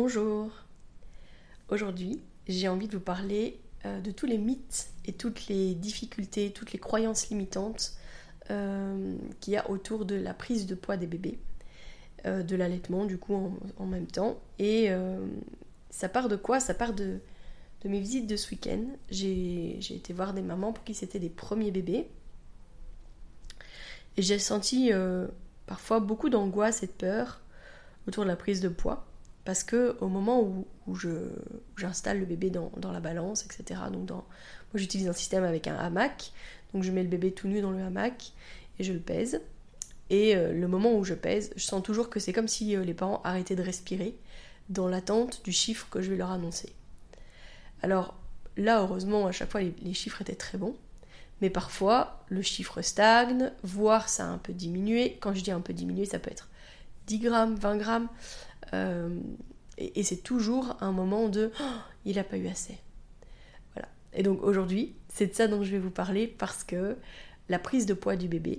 Bonjour. Aujourd'hui, j'ai envie de vous parler euh, de tous les mythes et toutes les difficultés, toutes les croyances limitantes euh, qu'il y a autour de la prise de poids des bébés, euh, de l'allaitement du coup en, même temps. Et ça part de quoi? Ça part de, de, mes visites de ce week-end. J'ai été voir des mamans pour qui c'était des premiers bébés. Et j'ai senti parfois beaucoup d'angoisse et de peur autour de la prise de poids parce que au moment où, j'installe le bébé dans, la balance, etc. Donc dans, moi j'utilise un système avec un hamac, donc je mets le bébé tout nu dans le hamac et je le pèse. Et euh, le moment où je pèse, je sens toujours que c'est comme si euh, les parents arrêtaient de respirer dans l'attente du chiffre que je vais leur annoncer. Alors là, heureusement, à chaque fois, les, chiffres étaient très bons. Mais parfois, le chiffre stagne, voire ça a un peu diminué. Quand je dis un peu diminué, ça peut être 10 grammes, 20 grammes. Euh, et, c'est toujours un moment de oh, il n'a pas eu assez. Voilà. Et donc aujourd'hui, c'est de ça dont je vais vous parler parce que la prise de poids du bébé,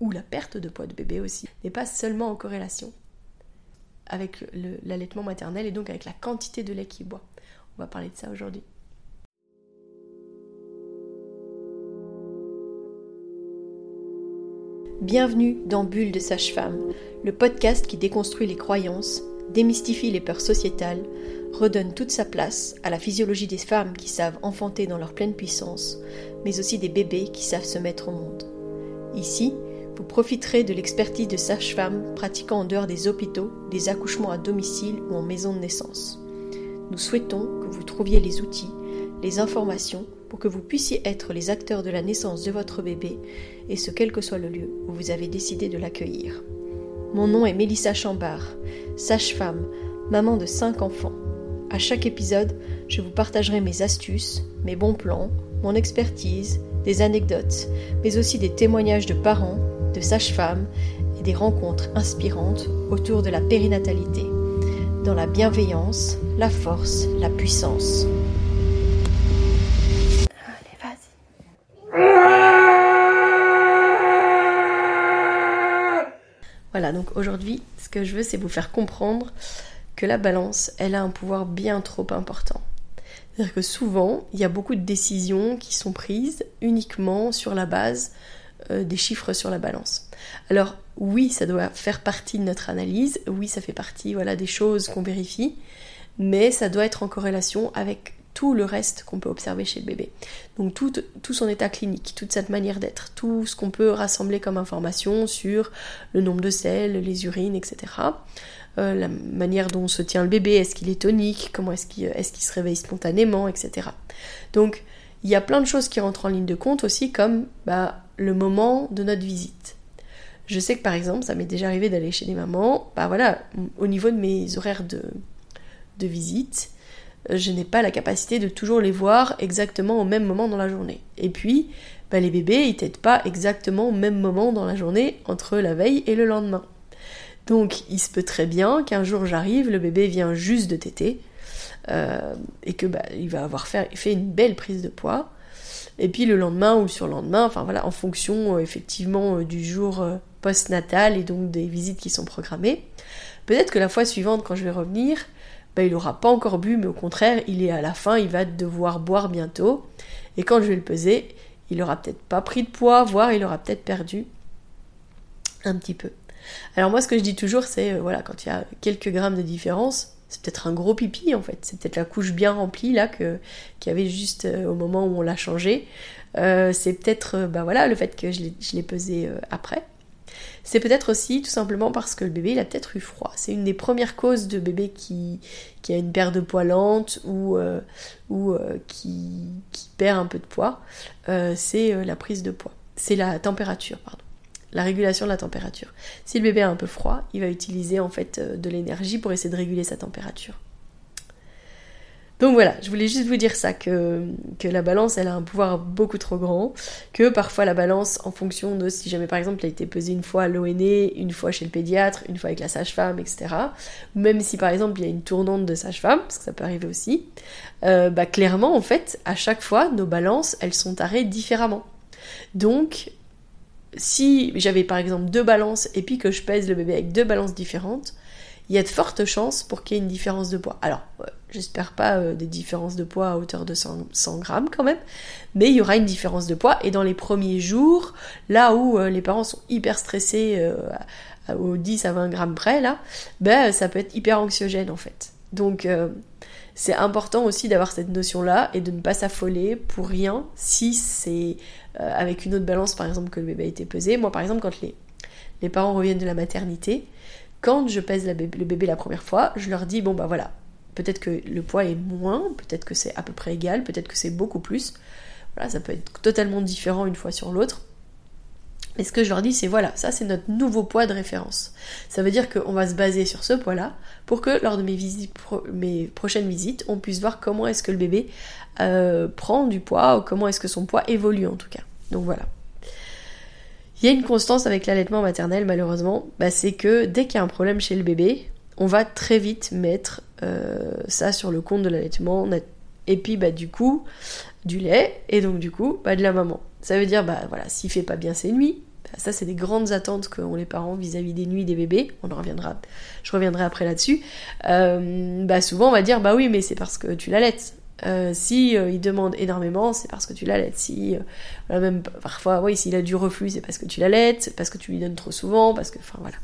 ou la perte de poids du bébé aussi, n'est pas seulement en corrélation avec l'allaitement maternel et donc avec la quantité de lait qu'il boit. On va parler de ça aujourd'hui. Bienvenue dans Bulle de Sage-Femme, le podcast qui déconstruit les croyances, démystifie les peurs sociétales, redonne toute sa place à la physiologie des femmes qui savent enfanter dans leur pleine puissance, mais aussi des bébés qui savent se mettre au monde. Ici, vous profiterez de l'expertise de sages-femmes pratiquant en dehors des hôpitaux, des accouchements à domicile ou en maison de naissance. Nous souhaitons que vous trouviez les outils, les informations pour que vous puissiez être les acteurs de la naissance de votre bébé, et ce quel que soit le lieu où vous avez décidé de l'accueillir. Mon nom est Mélissa Chambard, sage-femme, maman de 5 enfants. À chaque épisode, je vous partagerai mes astuces, mes bons plans, mon expertise, des anecdotes, mais aussi des témoignages de parents, de sages-femmes et des rencontres inspirantes autour de la périnatalité, dans la bienveillance, la force, la puissance. Aujourd'hui, ce que je veux, c'est vous faire comprendre que la balance, elle a un pouvoir bien trop important. C'est-à-dire que souvent, il y a beaucoup de décisions qui sont prises uniquement sur la base euh, des chiffres sur la balance. Alors oui, ça doit faire partie de notre analyse, oui, ça fait partie voilà, des choses qu'on vérifie, mais ça doit être en corrélation avec tout le reste qu'on peut observer chez le bébé. Donc tout, tout son état clinique, toute cette manière d'être, tout ce qu'on peut rassembler comme information sur le nombre de selles, les urines, etc. Euh, la manière dont se tient le bébé, est-ce qu'il est tonique, comment est-ce qu'il se réveille spontanément, etc. Donc il y a plein de choses qui rentrent en ligne de compte aussi comme bah, le moment de notre visite. Je sais que par exemple, ça m'est déjà arrivé d'aller chez des mamans, bah voilà, au niveau de mes horaires de, de visite, je n'ai pas la capacité de toujours les voir exactement au même moment dans la journée. Et puis, bah, les bébés, ils t'aident pas exactement au même moment dans la journée entre la veille et le lendemain. Donc, il se peut très bien qu'un jour j'arrive, le bébé vient juste de téter, euh, et que bah, il va avoir fait, une belle prise de poids. Et puis le lendemain ou le lendemain, enfin en fonction euh, effectivement euh, du jour post-natal et donc des visites qui sont programmées. Peut-être que la fois suivante, quand je vais revenir, bah, il n'aura pas encore bu, mais au contraire, il est à la fin, il va devoir boire bientôt. Et quand je vais le peser, il aura peut-être pas pris de poids, voire il aura peut-être perdu un petit peu. Alors moi, ce que je dis toujours, c'est euh, voilà, quand il y a quelques grammes de différence, c'est peut-être un gros pipi en fait. C'est peut-être la couche bien remplie là que qu'il y avait juste euh, au moment où on l'a changé. Euh, c'est peut-être bah voilà le fait que je l'ai pesé après. C'est peut-être aussi tout simplement parce que le bébé il a peut-être eu froid. C'est une des premières causes de bébé qui, a une perte de poids lente ou, euh, euh, qui, qui, perd un peu de poids. Euh, c'est la prise de poids. C'est la température, pardon. La régulation de la température. Si le bébé a un peu froid, il va utiliser en fait de l'énergie pour essayer de réguler sa température. Donc voilà, je voulais juste vous dire ça, que, la balance, elle a un pouvoir beaucoup trop grand, que parfois la balance, en fonction de si jamais par exemple elle a été pesée une fois à l'ONE, une fois chez le pédiatre, une fois avec la sage-femme, etc., même si par exemple il y a une tournante de sage-femme, parce que ça peut arriver aussi, euh, bah clairement en fait, à chaque fois, nos balances, elles sont tarées différemment. Donc, si j'avais par exemple deux balances et puis que je pèse le bébé avec deux balances différentes, il y a de fortes chances pour qu'il y ait une différence de poids. Alors, j'espère pas euh, des différences de poids à hauteur de 100, grammes quand même, mais il y aura une différence de poids. Et dans les premiers jours, là où euh, les parents sont hyper stressés euh, aux 10 à 20 grammes près, là, ben, ça peut être hyper anxiogène en fait. Donc, c'est important aussi d'avoir cette notion-là et de ne pas s'affoler pour rien si c'est avec une autre balance, par exemple, que le bébé a été pesé. Moi, par exemple, quand les, les parents reviennent de la maternité, quand je pèse le bébé la première fois, je leur dis bon bah voilà, peut-être que le poids est moins, peut-être que c'est à peu près égal, peut-être que c'est beaucoup plus. Voilà, ça peut être totalement différent une fois sur l'autre. Mais ce que je leur dis, c'est voilà, ça c'est notre nouveau poids de référence. Ça veut dire qu'on va se baser sur ce poids-là pour que lors de mes, prochaines visites, on puisse voir comment est-ce que le bébé euh, prend du poids comment est-ce que son poids évolue en tout cas. Donc voilà. Il y a une constance avec l'allaitement maternel malheureusement, bah, c'est que dès qu'il y a un problème chez le bébé, on va très vite mettre euh, ça sur le compte de l'allaitement. Et puis bah du coup, du lait, et donc du coup, bah, de la maman. Ça veut dire, bah voilà, s'il fait pas bien ses nuits, bah, ça c'est des grandes attentes qu'ont les parents vis-à-vis des nuits des bébés, on en reviendra, je reviendrai après là-dessus. Euh, bah souvent on va dire, bah oui, mais c'est parce que tu l'allaites. Euh, si euh, il demande énormément, c'est parce que tu l'allaites. Si, euh, même parfois, oui, s'il a du reflux, c'est parce que tu l'allaites, c'est parce que tu lui donnes trop souvent, parce que, enfin voilà.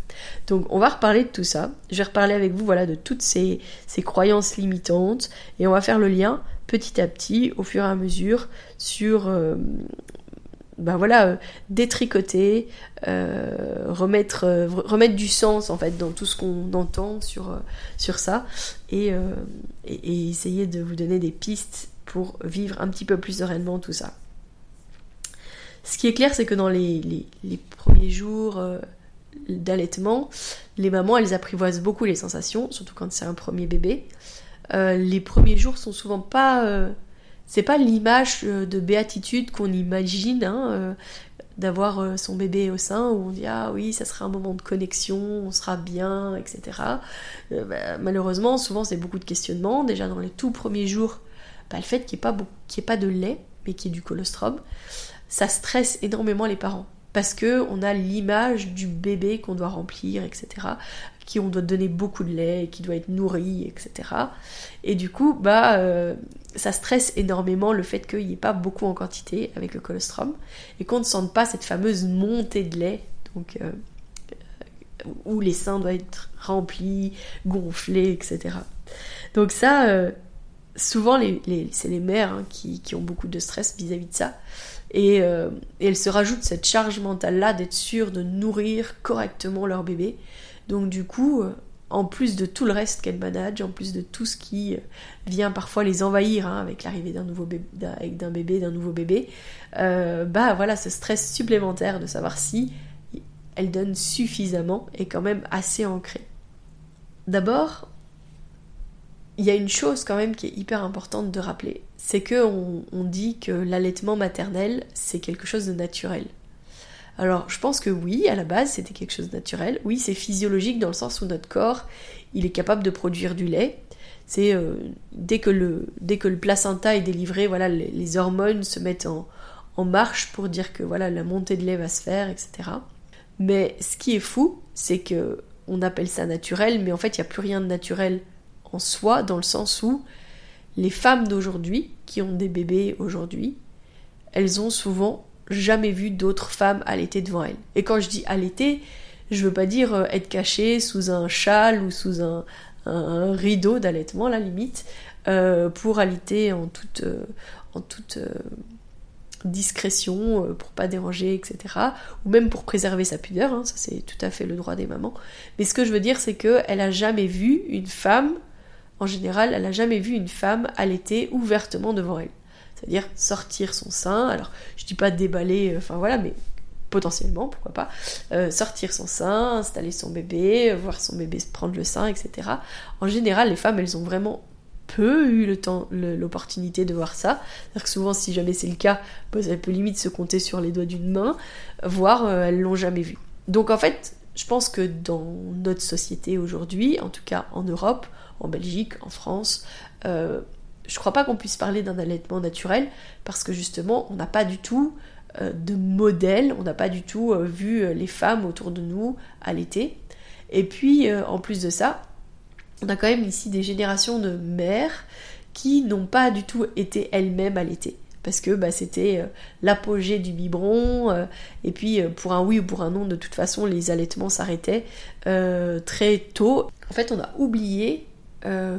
Donc, on va reparler de tout ça. Je vais reparler avec vous, voilà, de toutes ces, ces croyances limitantes, et on va faire le lien petit à petit, au fur et à mesure, sur ben voilà, euh, détricoter, euh, remettre, euh, remettre du sens en fait dans tout ce qu'on entend sur, sur ça et, essayer de vous donner des pistes pour vivre un petit peu plus sereinement tout ça. Ce qui est clair, c'est que dans les, les, les premiers jours d'allaitement, les mamans, elles apprivoisent beaucoup les sensations, surtout quand c'est un premier bébé. les premiers jours sont souvent pas c'est pas l'image euh, de béatitude qu'on imagine hein, euh, d'avoir euh, son bébé au sein où on dit ah oui ça sera un moment de connexion on sera bien etc bah, malheureusement souvent c'est beaucoup de questionnements. Déjà dans les tout premiers jours bah, le fait qu'il n'y ait, pas, de lait mais qu'il y ait du colostrum ça stresse énormément les parents. Parce que on a l'image du bébé qu'on doit remplir, etc qui on doit donner beaucoup de lait, qui doit être nourri, etc. Et du coup, bah, euh, ça stresse énormément le fait qu'il n'y ait pas beaucoup en quantité avec le colostrum et qu'on ne sente pas cette fameuse montée de lait, donc euh, où les seins doivent être remplis, gonflés, etc. Donc ça, euh, souvent, c'est les mères hein, qui, ont beaucoup de stress vis-à-vis de ça. Et, et, elles se rajoutent cette charge mentale-là d'être sûres de nourrir correctement leur bébé donc du coup, euh, en plus de tout le reste qu'elle manage, en plus de tout ce qui euh, vient parfois les envahir hein, avec l'arrivée d'un nouveau bébé, d'un bébé, d'un nouveau bébé, euh, bah voilà, ce stress supplémentaire de savoir si elle donne suffisamment est quand même assez ancré. D'abord, il y a une chose quand même qui est hyper importante de rappeler, c'est que on dit que l'allaitement maternel c'est quelque chose de naturel. Alors je pense que oui, à la base c'était quelque chose de naturel. Oui, c'est physiologique dans le sens où notre corps, il est capable de produire du lait. C'est euh, dès, que le, dès que le placenta est délivré, voilà, les, hormones se mettent en, marche pour dire que voilà, la montée de lait va se faire, etc. Mais ce qui est fou, c'est que on appelle ça naturel, mais en fait il n'y a plus rien de naturel en soi, dans le sens où les femmes d'aujourd'hui, qui ont des bébés aujourd'hui, elles ont souvent jamais vu d'autres femmes allaiter devant elle. Et quand je dis allaiter, je veux pas dire euh, être cachée sous un châle ou sous un, rideau d'allaitement, la limite, euh, pour allaiter en toute, euh, discrétion, pour pas déranger, etc. Ou même pour préserver sa pudeur, hein, ça c'est tout à fait le droit des mamans. Mais ce que je veux dire, c'est qu'elle a jamais vu une femme, en général, elle a jamais vu une femme allaiter ouvertement devant elle c'est-à-dire sortir son sein. Alors, je dis pas déballer, euh, enfin voilà, mais potentiellement, pourquoi pas, euh, sortir son sein, installer son bébé, voir son bébé prendre le sein, etc. En général, les femmes, elles ont vraiment peu eu le temps, l'opportunité de voir ça. C'est-à-dire que souvent, si jamais c'est le cas, bah, peut limite se compter sur les doigts d'une main, voire euh, elles l'ont jamais vu. Donc en fait, je pense que dans notre société aujourd'hui, en tout cas en Europe, en Belgique, en France, je crois pas qu'on puisse parler d'un allaitement naturel parce que justement, on n'a pas du tout euh, de modèle, on n'a pas du tout euh, vu euh, les femmes autour de nous allaiter. Et puis, en plus de ça, on a quand même ici des générations de mères qui n'ont pas du tout été elles-mêmes allaitées parce que bah, c'était l'apogée du biberon, et puis pour un oui ou pour un non, de toute façon, les allaitements s'arrêtaient très tôt. En fait, on a oublié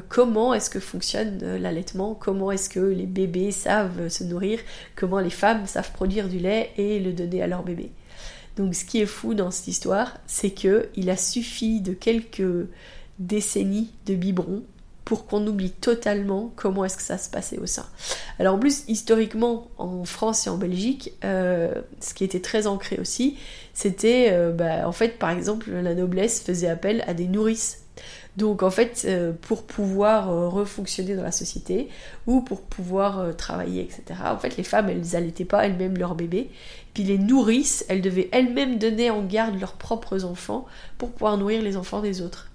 comment est-ce que fonctionne l'allaitement, comment est-ce que les bébés savent se nourrir, comment les femmes savent produire du lait et le donner à leur bébé? Donc ce qui est fou dans cette histoire, c'est que il a suffi de quelques décennies de biberon pour qu'on oublie totalement comment est-ce que ça se passait au sein. Alors en plus, historiquement, en France et en Belgique, euh, ce qui était très ancré aussi, c'était, euh, bah, en fait, par exemple, la noblesse faisait appel à des nourrices. Donc en fait, euh, pour pouvoir refonctionner dans la société ou pour pouvoir travailler, etc. En fait, les femmes, elles n'allaitaient pas elles-mêmes leurs bébés. Puis les nourrices, elles devaient elles-mêmes donner en garde leurs propres enfants pour pouvoir nourrir les enfants des autres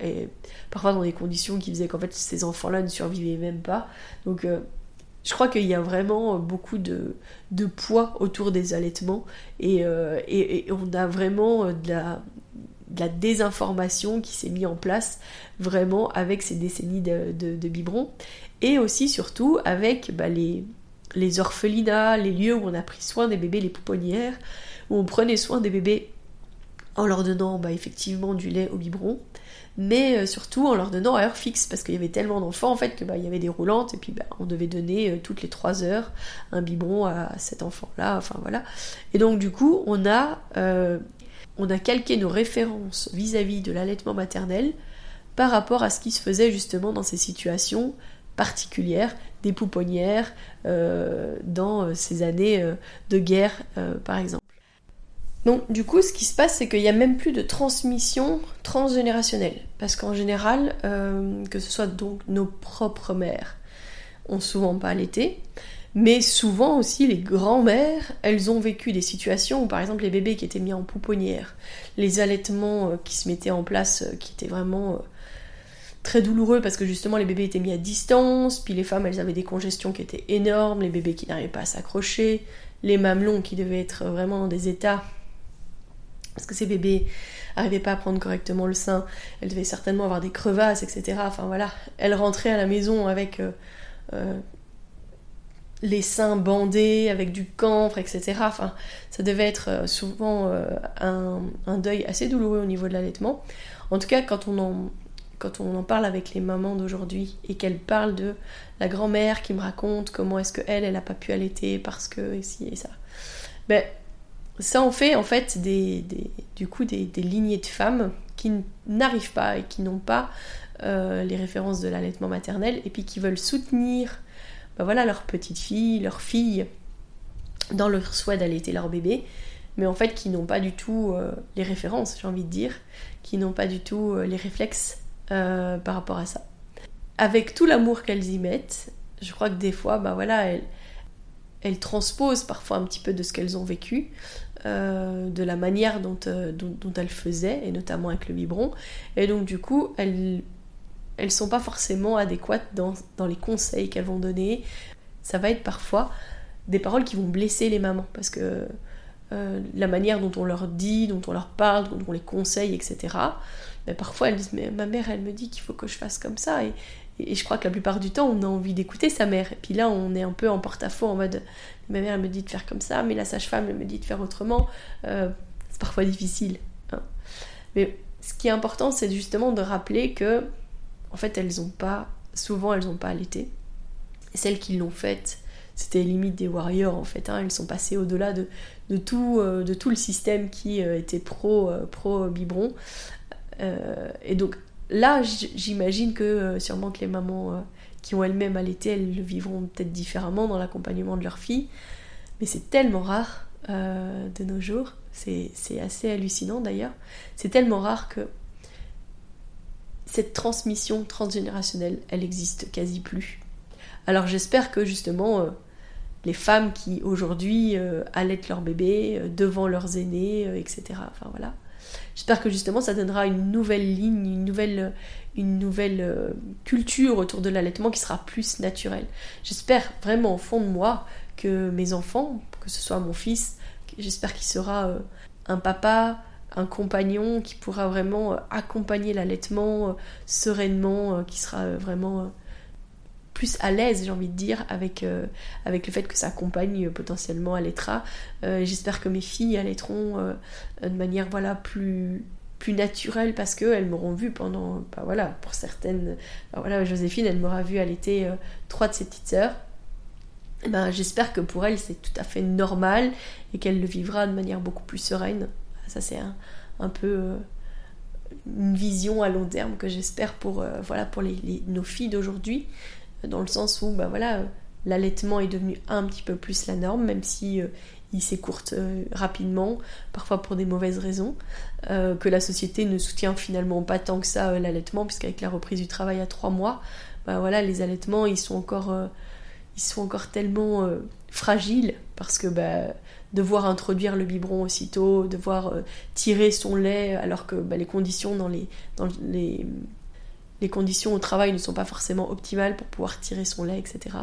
et parfois dans des conditions qui faisaient qu'en fait ces enfants-là ne survivaient même pas. Donc euh, je crois qu'il y a vraiment beaucoup de, de, poids autour des allaitements et, euh, et, on a vraiment de la, de la désinformation qui s'est mise en place vraiment avec ces décennies de, de, biberons et aussi surtout avec bah, les, les orphelinats, les lieux où on a pris soin des bébés, les pouponnières, où on prenait soin des bébés en leur donnant bah, effectivement du lait au biberon, mais euh, surtout en leur donnant à heure fixe, parce qu'il y avait tellement d'enfants en fait que bah, il y avait des roulantes, et puis bah, on devait donner euh, toutes les 3 heures un biberon à cet enfant-là, enfin voilà. Et donc du coup, on a, euh, on a calqué nos références vis-à-vis de l'allaitement maternel par rapport à ce qui se faisait justement dans ces situations particulières, des pouponnières, dans ces années de guerre par exemple. Donc du coup, ce qui se passe, c'est qu'il n'y a même plus de transmission transgénérationnelle. Parce qu'en général, euh, que ce soit donc nos propres mères, ont souvent pas allaité, mais souvent aussi les grands-mères, elles ont vécu des situations où par exemple les bébés qui étaient mis en pouponnière, les allaitements euh, qui se mettaient en place, euh, qui étaient vraiment très douloureux parce que justement les bébés étaient mis à distance, puis les femmes elles avaient des congestions qui étaient énormes, les bébés qui n'arrivaient pas à s'accrocher, les mamelons qui devaient être vraiment dans des états parce que ces bébés n'arrivaient pas à prendre correctement le sein, elles devaient certainement avoir des crevasses, etc. Enfin voilà, elles rentraient à la maison avec euh, euh, les seins bandés, avec du camphre, etc. Enfin, ça devait être euh, souvent un, deuil assez douloureux au niveau de l'allaitement. En tout cas, quand on en, quand on en parle avec les mamans d'aujourd'hui et qu'elles parlent de la grand-mère qui me raconte comment est-ce qu'elle, elle n'a pas pu allaiter parce que ici et ça. Ben, ça en fait en fait des, du coup des, lignées de femmes qui n'arrivent pas et qui n'ont pas euh, les références de l'allaitement maternel et puis qui veulent soutenir bah voilà, leur petite fille, leur fille dans leur souhait d'allaiter leur bébé, mais en fait qui n'ont pas du tout euh, les références, j'ai envie de dire, qui n'ont pas du tout euh, les réflexes par rapport à ça. Avec tout l'amour qu'elles y mettent, je crois que des fois, bah voilà, elles, elles transposent parfois un petit peu de ce qu'elles ont vécu, euh, de la manière dont, euh, dont, elles faisaient, et notamment avec le biberon. Et donc du coup, elles elles sont pas forcément adéquates dans, les conseils qu'elles vont donner. Ça va être parfois des paroles qui vont blesser les mamans, parce que euh, la manière dont on leur dit, dont on leur parle, dont on les conseille, etc. Mais parfois elles disent mais ma mère elle me dit qu'il faut que je fasse comme ça et, et je crois que la plupart du temps, on a envie d'écouter sa mère. Et puis là, on est un peu en porte-à-faux en mode ma mère elle me dit de faire comme ça, mais la sage-femme elle me dit de faire autrement. Euh, c'est parfois difficile. Hein. Mais ce qui est important, c'est justement de rappeler que, en fait, elles ont pas, souvent elles n'ont pas allaité. celles qui l'ont faite, c'était limite des warriors en fait. Hein. Elles sont passées au-delà de, euh, tout le système qui euh, était pro, pro biberon. et donc là, j'imagine que euh, sûrement que les mamans euh, qui ont elles-mêmes allaité, elles le vivront peut-être différemment dans l'accompagnement de leur fille. Mais c'est tellement rare euh, de nos jours, c'est assez hallucinant d'ailleurs. C'est tellement rare que cette transmission transgénérationnelle, elle existe quasi plus. Alors j'espère que justement les femmes qui aujourd'hui allaitent leur bébé devant leurs aînés, etc. Enfin voilà J'espère que justement ça donnera une nouvelle ligne, une nouvelle, une nouvelle euh, culture autour de l'allaitement qui sera plus naturelle. J'espère vraiment au fond de moi que mes enfants, que ce soit mon fils, j'espère qu'il sera euh, un papa un compagnon qui pourra vraiment accompagner l'allaitement sereinement, qui sera vraiment plus à l'aise, j'ai envie de dire, avec, euh, le fait que sa compagne potentiellement allaitera. Euh, j'espère que mes filles allaiteront euh, de manière voilà, plus, plus naturelle parce qu'elles m'auront vu pendant, bah, voilà, pour certaines, bah, voilà, Joséphine, elle m'aura vu allaiter trois de ses petites sœurs. Eh ben, j'espère que pour elle c'est tout à fait normal et qu'elle le vivra de manière beaucoup plus sereine. Ça c'est un, peu une vision à long terme que j'espère pour, voilà, pour nos filles d'aujourd'hui. Dans le sens où bah voilà, l'allaitement est devenu un petit peu plus la norme, même si euh, il s'écourte euh, rapidement, parfois pour des mauvaises raisons, euh, que la société ne soutient finalement pas tant que ça l'allaitement, puisqu'avec la reprise du travail à trois mois, bah voilà, les allaitements ils sont encore, ils sont encore tellement fragiles parce que bah, devoir introduire le biberon aussitôt, devoir tirer son lait alors que bah, les conditions dans les, dans les les conditions au travail ne sont pas forcément optimales pour pouvoir tirer son lait, etc.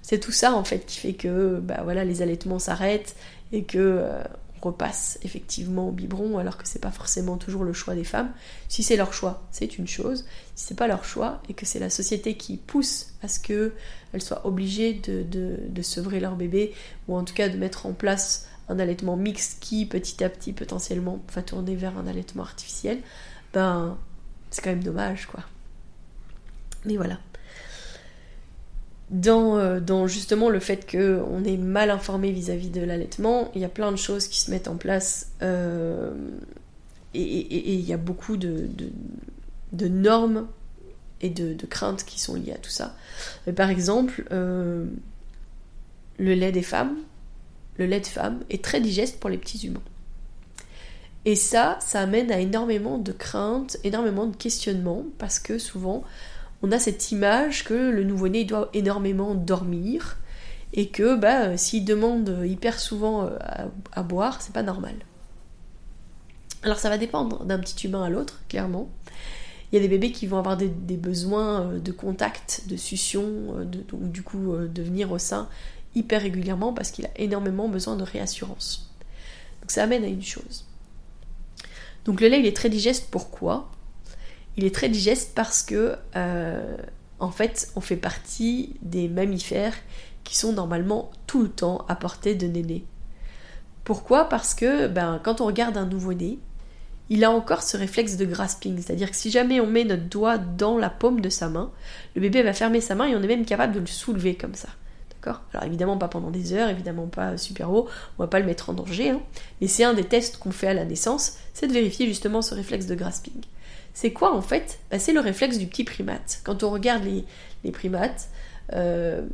C'est tout ça en fait qui fait que bah, voilà, les allaitements s'arrêtent et que euh, repasse effectivement au biberon alors que c'est pas forcément toujours le choix des femmes. Si c'est leur choix, c'est une chose. Si c'est pas leur choix et que c'est la société qui pousse à ce qu'elles soient obligées de, de, de sevrer leur bébé ou en tout cas de mettre en place un allaitement mixte qui petit à petit potentiellement va tourner vers un allaitement artificiel, ben c'est quand même dommage quoi. Mais voilà. Euh, dans, justement le fait qu'on est mal informé vis-à-vis de l'allaitement, il y a plein de choses qui se mettent en place euh, et, il y a beaucoup de, normes et de, craintes qui sont liées à tout ça. par exemple, euh, le lait des femmes, le lait de femme est très digeste pour les petits humains. Et ça, ça amène à énormément de craintes, énormément de questionnements, parce que souvent, on a cette image que le nouveau-né doit énormément dormir et que bah, s'il demande hyper souvent euh, à, boire, c'est pas normal. Alors ça va dépendre d'un petit humain à l'autre, clairement. Il y a des bébés qui vont avoir des, besoins euh, de contact, de succion, euh, donc du coup de venir au sein hyper régulièrement parce qu'il a énormément besoin de réassurance. Donc ça amène à une chose. Donc le lait il est très digeste, pourquoi? Il est très digeste parce que, euh, en fait, on fait partie des mammifères qui sont normalement tout le temps à portée de néné. Pourquoi? Parce que ben, quand on regarde un nouveau-né, il a encore ce réflexe de grasping, c'est-à-dire que si jamais on met notre doigt dans la paume de sa main, le bébé va fermer sa main et on est même capable de le soulever comme ça. D'accord? Alors évidemment pas pendant des heures, évidemment pas super haut, on va pas le mettre en danger, hein. mais c'est un des tests qu'on fait à la naissance, c'est de vérifier justement ce réflexe de grasping. C'est quoi en fait bah, C'est le réflexe du petit primate. Quand on regarde les, primates, euh,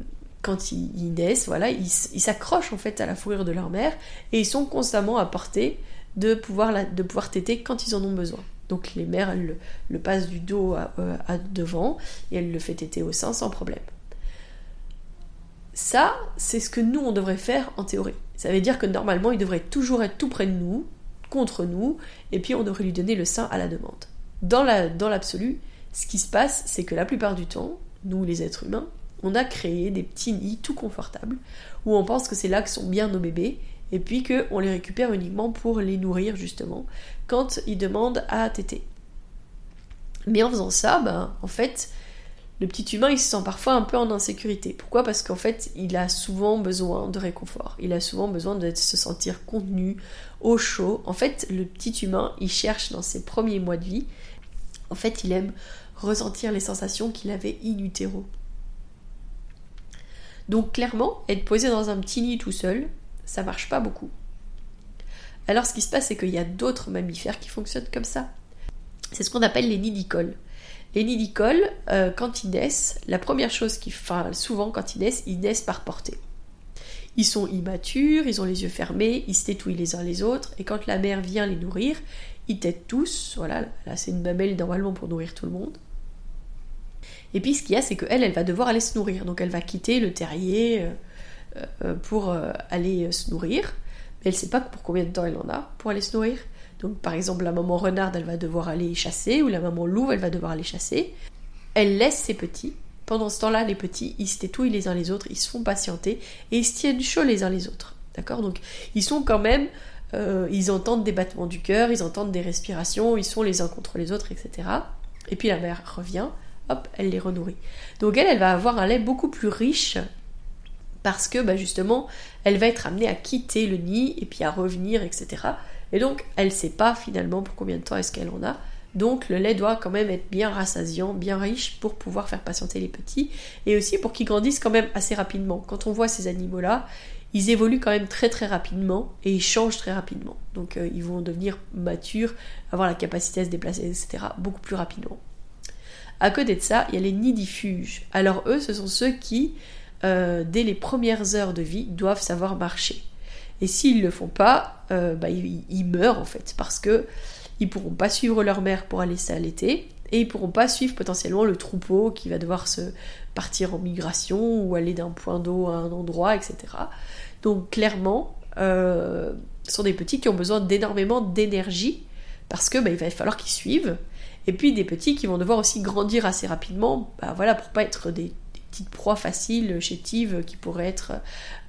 quand ils, naissent, voilà, ils s'accrochent en fait à la fourrure de leur mère et ils sont constamment à portée de pouvoir, téter quand ils en ont besoin. Donc les mères, elles le, passent du dos euh, à, devant et elles le fait téter au sein sans problème. Ça, c'est ce que nous, on devrait faire en théorie. Ça veut dire que normalement, il devrait toujours être tout près de nous, contre nous, et puis on devrait lui donner le sein à la demande dans l'absolu, ce qui se passe, c'est que la plupart du temps, nous les êtres humains, on a créé des petits nids tout confortables où on pense que c'est là que sont bien nos bébés et puis qu'on les récupère uniquement pour les nourrir justement quand ils demandent à téter. Mais en faisant ça, ben, en fait, le petit humain il se sent parfois un peu en insécurité. Pourquoi? Parce qu'en fait il a souvent besoin de réconfort, il a souvent besoin de se sentir contenu, au chaud. En fait le petit humain il cherche dans ses premiers mois de vie en fait, il aime ressentir les sensations qu'il avait in utero. Donc clairement, être posé dans un petit nid tout seul, ça marche pas beaucoup. Alors ce qui se passe, c'est qu'il y a d'autres mammifères qui fonctionnent comme ça. C'est ce qu'on appelle les nidicoles. Les nidicoles, euh, quand ils naissent, la première chose qu'ils font, souvent quand ils naissent, ils naissent par portée. Ils sont immatures, ils ont les yeux fermés, ils se tétouillent les uns les autres, et quand la mère vient les nourrir, ils têtent tous, voilà, là c'est une mamelle normalement pour nourrir tout le monde. Et puis ce qu'il y a, c'est qu'elle, elle va devoir aller se nourrir. Donc elle va quitter le terrier euh, euh, pour euh, aller se nourrir. Mais elle sait pas pour combien de temps elle en a pour aller se nourrir. Donc par exemple, la maman renarde, elle va devoir aller chasser, ou la maman louve, elle va devoir aller chasser. Elle laisse ses petits. Pendant ce temps-là, les petits, ils se tétouillent les uns les autres, ils se font patienter, et ils se tiennent chaud les uns les autres. D'accord? Donc ils sont quand même euh, ils entendent des battements du cœur, ils entendent des respirations, ils sont les uns contre les autres, etc. Et puis la mère revient, hop, elle les renourrit. Donc elle, elle va avoir un lait beaucoup plus riche parce que bah, justement, elle va être amenée à quitter le nid et puis à revenir, etc. Et donc, elle ne sait pas finalement pour combien de temps est-ce qu'elle en a. Donc, le lait doit quand même être bien rassasiant, bien riche pour pouvoir faire patienter les petits et aussi pour qu'ils grandissent quand même assez rapidement. Quand on voit ces animaux-là, ils évoluent quand même très très rapidement et ils changent très rapidement. Donc euh, ils vont devenir matures, avoir la capacité à se déplacer, etc. beaucoup plus rapidement. À côté de ça, il y a les nidifuges. Alors eux, ce sont ceux qui, euh, dès les premières heures de vie, doivent savoir marcher. Et s'ils ne le font pas, euh, bah, ils, meurent en fait, parce que ils pourront pas suivre leur mère pour aller s'allaiter, et ils pourront pas suivre potentiellement le troupeau qui va devoir se partir en migration ou aller d'un point d'eau à un endroit, etc. Donc clairement, euh, ce sont des petits qui ont besoin d'énormément d'énergie parce que bah, il va falloir qu'ils suivent. Et puis des petits qui vont devoir aussi grandir assez rapidement, bah, voilà, pour pas être des, petites proies faciles, chétives, qui pourraient être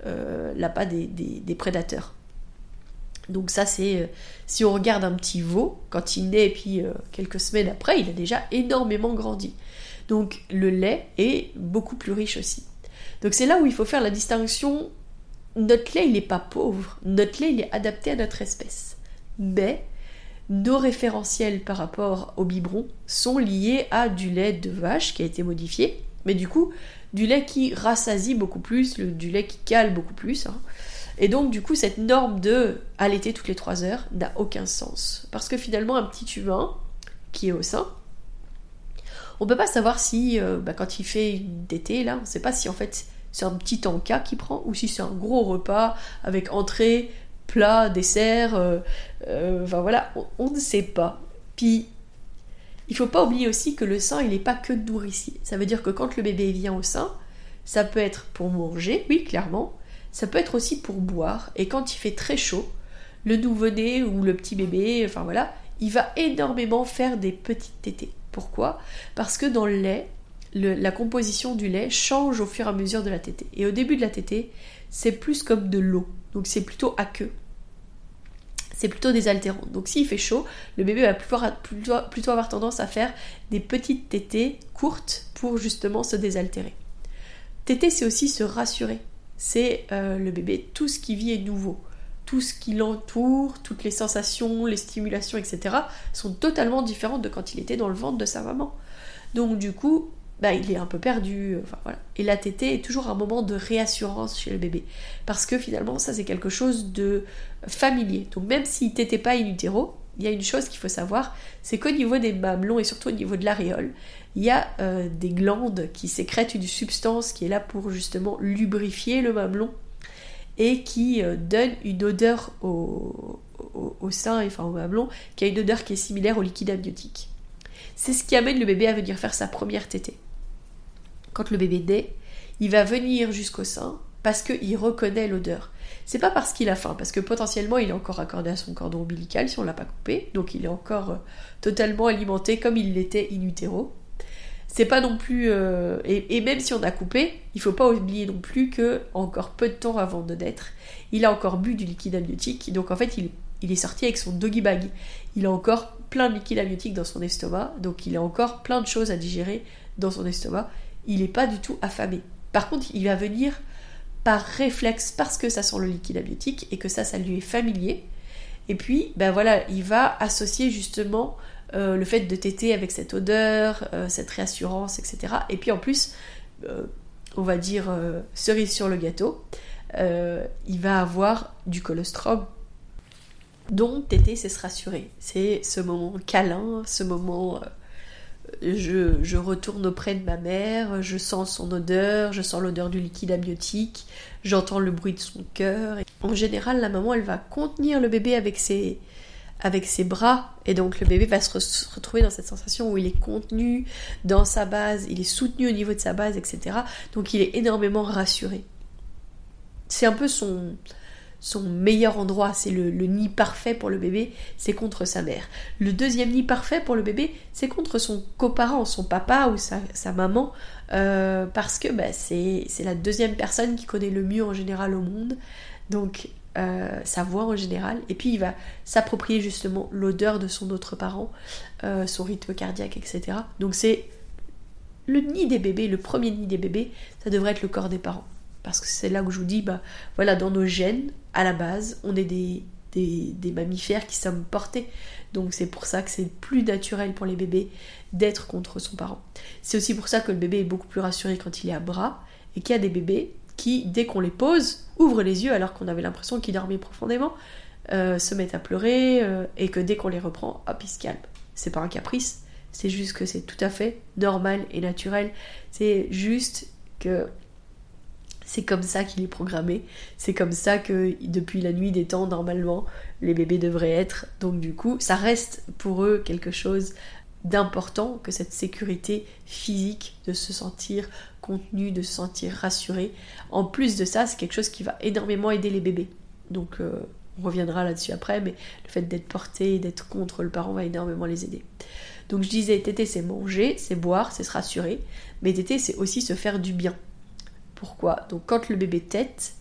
euh, des, des, prédateurs. Donc ça c'est, euh, si on regarde un petit veau, quand il naît et puis euh, quelques semaines après, il a déjà énormément grandi. Donc le lait est beaucoup plus riche aussi. Donc c'est là où il faut faire la distinction notre lait, il n'est pas pauvre. Notre lait, il est adapté à notre espèce. Mais nos référentiels par rapport au biberon sont liés à du lait de vache qui a été modifié, mais du coup, du lait qui rassasie beaucoup plus, du lait qui cale beaucoup plus. Hein. Et donc, du coup, cette norme de allaiter toutes les 3 heures n'a aucun sens. Parce que finalement, un petit humain qui est au sein, on ne peut pas savoir si, euh, bah, quand il fait tétée, là, on ne sait pas si en fait c'est un petit encas qu'il prend ou si c'est un gros repas avec entrée, plat, dessert. Euh, euh, enfin voilà, on, ne sait pas. Puis il faut pas oublier aussi que le sein il n'est pas que nourricier. Ça veut dire que quand le bébé vient au sein, ça peut être pour manger, oui clairement. Ça peut être aussi pour boire. Et quand il fait très chaud, le nouveau-né ou le petit bébé, enfin voilà, il va énormément faire des petites tétées. Pourquoi? Parce que dans le lait, la composition du lait change au fur et à mesure de la tétée. Et au début de la tétée, c'est plus comme de l'eau. Donc c'est plutôt aqueux. C'est plutôt désaltérant. Donc s'il fait chaud, le bébé va plutôt, avoir tendance à faire des petites tétées courtes pour justement se désaltérer. Tétée, c'est aussi se rassurer. C'est euh, le bébé, tout ce qui vit est nouveau. Tout ce qui l'entoure, toutes les sensations, les stimulations, etc., sont totalement différentes de quand il était dans le ventre de sa maman. Donc du coup, bah, il est un peu perdu. Enfin, voilà. Et la tétée est toujours un moment de réassurance chez le bébé. Parce que finalement, ça c'est quelque chose de familier. Donc même s'il t'était pas in utero, il y a une chose qu'il faut savoir, c'est qu'au niveau des mamelons et surtout au niveau de l'aréole, il y a euh, des glandes qui sécrètent une substance qui est là pour justement lubrifier le mamelon et qui euh, donne une odeur au, sein, enfin au mamelon, qui a une odeur qui est similaire au liquide amniotique. C'est ce qui amène le bébé à venir faire sa première tétée quand le bébé naît, il va venir jusqu'au sein parce qu'il reconnaît l'odeur. C'est pas parce qu'il a faim, parce que potentiellement il est encore accordé à son cordon ombilical si on l'a pas coupé, donc il est encore euh, totalement alimenté comme il l'était in utero. C'est pas non plus. Euh, et, même si on a coupé, il faut pas oublier non plus que encore peu de temps avant de naître, il a encore bu du liquide amniotique, donc en fait il, il est sorti avec son doggy bag. Il a encore plein de liquide amniotique dans son estomac, donc il a encore plein de choses à digérer dans son estomac il n'est pas du tout affamé. Par contre, il va venir réflexe parce que ça sent le liquide amniotique et que ça, ça lui est familier. Et puis, ben voilà, il va associer justement euh, le fait de téter avec cette odeur, euh, cette réassurance, etc. Et puis en plus, euh, on va dire cerise sur le gâteau, il va avoir du colostrum. Donc, téter, c'est se rassurer. C'est ce moment câlin, ce moment je, retourne auprès de ma mère, je sens son odeur, je sens l'odeur du liquide amniotique, j'entends le bruit de son cœur. En général, la maman, elle va contenir le bébé avec ses, avec ses bras, et donc le bébé va se, retrouver dans cette sensation où il est contenu dans sa base, il est soutenu au niveau de sa base, etc. Donc il est énormément rassuré. C'est un peu son, son meilleur endroit, c'est le, nid parfait pour le bébé, c'est contre sa mère. Le deuxième nid parfait pour le bébé, c'est contre son coparent, son papa ou sa, maman, euh, parce que bah, c'est la deuxième personne qui connaît le mieux en général au monde. Donc euh, sa voix en général, et puis il va s'approprier justement l'odeur de son autre parent, euh, son rythme cardiaque, etc. Donc c'est le nid des bébés, le premier nid des bébés, ça devrait être le corps des parents. Parce que c'est là où je vous dis, bah voilà, dans nos gènes, à la base, on est des, des, mammifères qui sommes portés. Donc c'est pour ça que c'est plus naturel pour les bébés d'être contre son parent. C'est aussi pour ça que le bébé est beaucoup plus rassuré quand il est à bras et qu'il y a des bébés qui, dès qu'on les pose, ouvrent les yeux alors qu'on avait l'impression qu'ils dormaient profondément, euh, se mettent à pleurer euh, et que dès qu'on les reprend, hop, ils se calment. C'est pas un caprice, c'est juste que c'est tout à fait normal et naturel. C'est juste que c'est comme ça qu'il est programmé. C'est comme ça que depuis la nuit des temps, normalement, les bébés devraient être. Donc du coup, ça reste pour eux quelque chose d'important que cette sécurité physique, de se sentir contenu, de se sentir rassuré. En plus de ça, c'est quelque chose qui va énormément aider les bébés. Donc euh, on reviendra là-dessus après, mais le fait d'être porté, d'être contre le parent va énormément les aider. Donc je disais, tété c'est manger, c'est boire, c'est se rassurer, mais tété c'est aussi se faire du bien. Pourquoi Donc quand le bébé tète,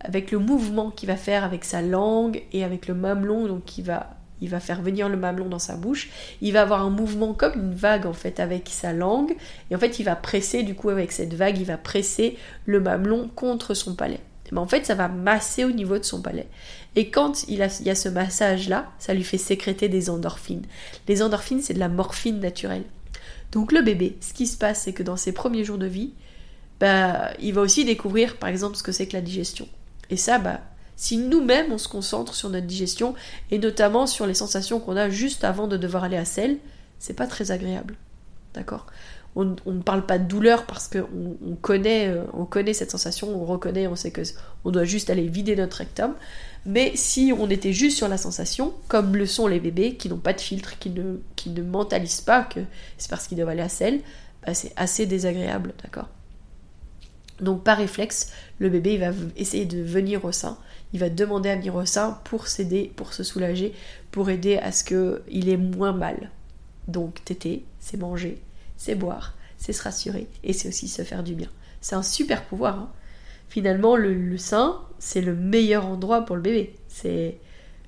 avec le mouvement qu'il va faire avec sa langue et avec le mamelon, donc il va, il faire venir le mamelon dans sa bouche, il va avoir un mouvement comme une vague en fait avec sa langue, et en fait il va presser du coup avec cette vague, il va presser le mamelon contre son palais. Mais en fait ça va masser au niveau de son palais. Et quand il, a, y a ce massage-là, ça lui fait sécréter des endorphines. Les endorphines, c'est de la morphine naturelle. Donc le bébé, ce qui se passe, c'est que dans ses premiers jours de vie, bah, il va aussi découvrir, par exemple, ce que c'est que la digestion. Et ça, bah, si nous-mêmes, on se concentre sur notre digestion, et notamment sur les sensations qu'on a juste avant de devoir aller à selle, c'est pas très agréable. D'accord? On, ne parle pas de douleur parce qu'on on connaît, euh, on connaît cette sensation, on reconnaît, on sait que on doit juste aller vider notre rectum. Mais si on était juste sur la sensation, comme le sont les bébés qui n'ont pas de filtre, qui ne, mentalisent pas que c'est parce qu'ils doivent aller à selle, bah c'est assez désagréable, d'accord? Donc par réflexe, le bébé va essayer de venir au sein, il va demander à venir au sein pour s'aider, pour se soulager, pour aider à ce qu'il ait moins mal. Donc téter, c'est manger, c'est boire, c'est se rassurer et c'est aussi se faire du bien. C'est un super pouvoir. Hein finalement, le, sein, c'est le meilleur endroit pour le bébé. C'est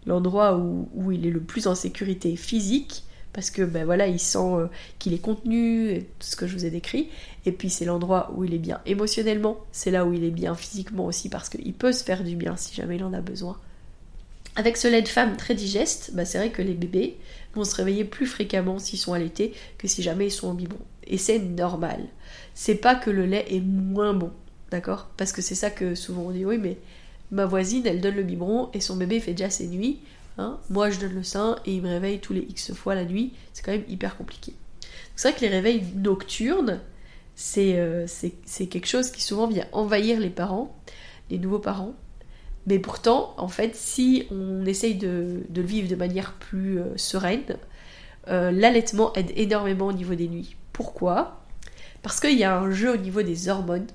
l'endroit où, il est le plus en sécurité physique, parce que ben voilà, il sent euh, qu'il est contenu, et tout ce que je vous ai décrit. Et puis c'est l'endroit où il est bien émotionnellement, c'est là où il est bien physiquement aussi, parce qu'il peut se faire du bien si jamais il en a besoin. Avec ce lait de femme très digeste, ben c'est vrai que les bébés vont se réveiller plus fréquemment s'ils sont allaités que si jamais ils sont au biberon. Et c'est normal. C'est pas que le lait est moins bon. D'accord? Parce que c'est ça que souvent on dit, oui, mais ma voisine, elle donne le biberon et son bébé fait déjà ses nuits. Hein Moi, je donne le sein et il me réveille tous les X fois la nuit. C'est quand même hyper compliqué. C'est vrai que les réveils nocturnes, euh, c'est quelque chose qui souvent vient envahir les parents, les nouveaux parents. Mais pourtant, en fait, si on essaye de, le vivre de manière plus euh, sereine, euh, l'allaitement aide énormément au niveau des nuits. Pourquoi? Parce qu'il y a un jeu au niveau des hormones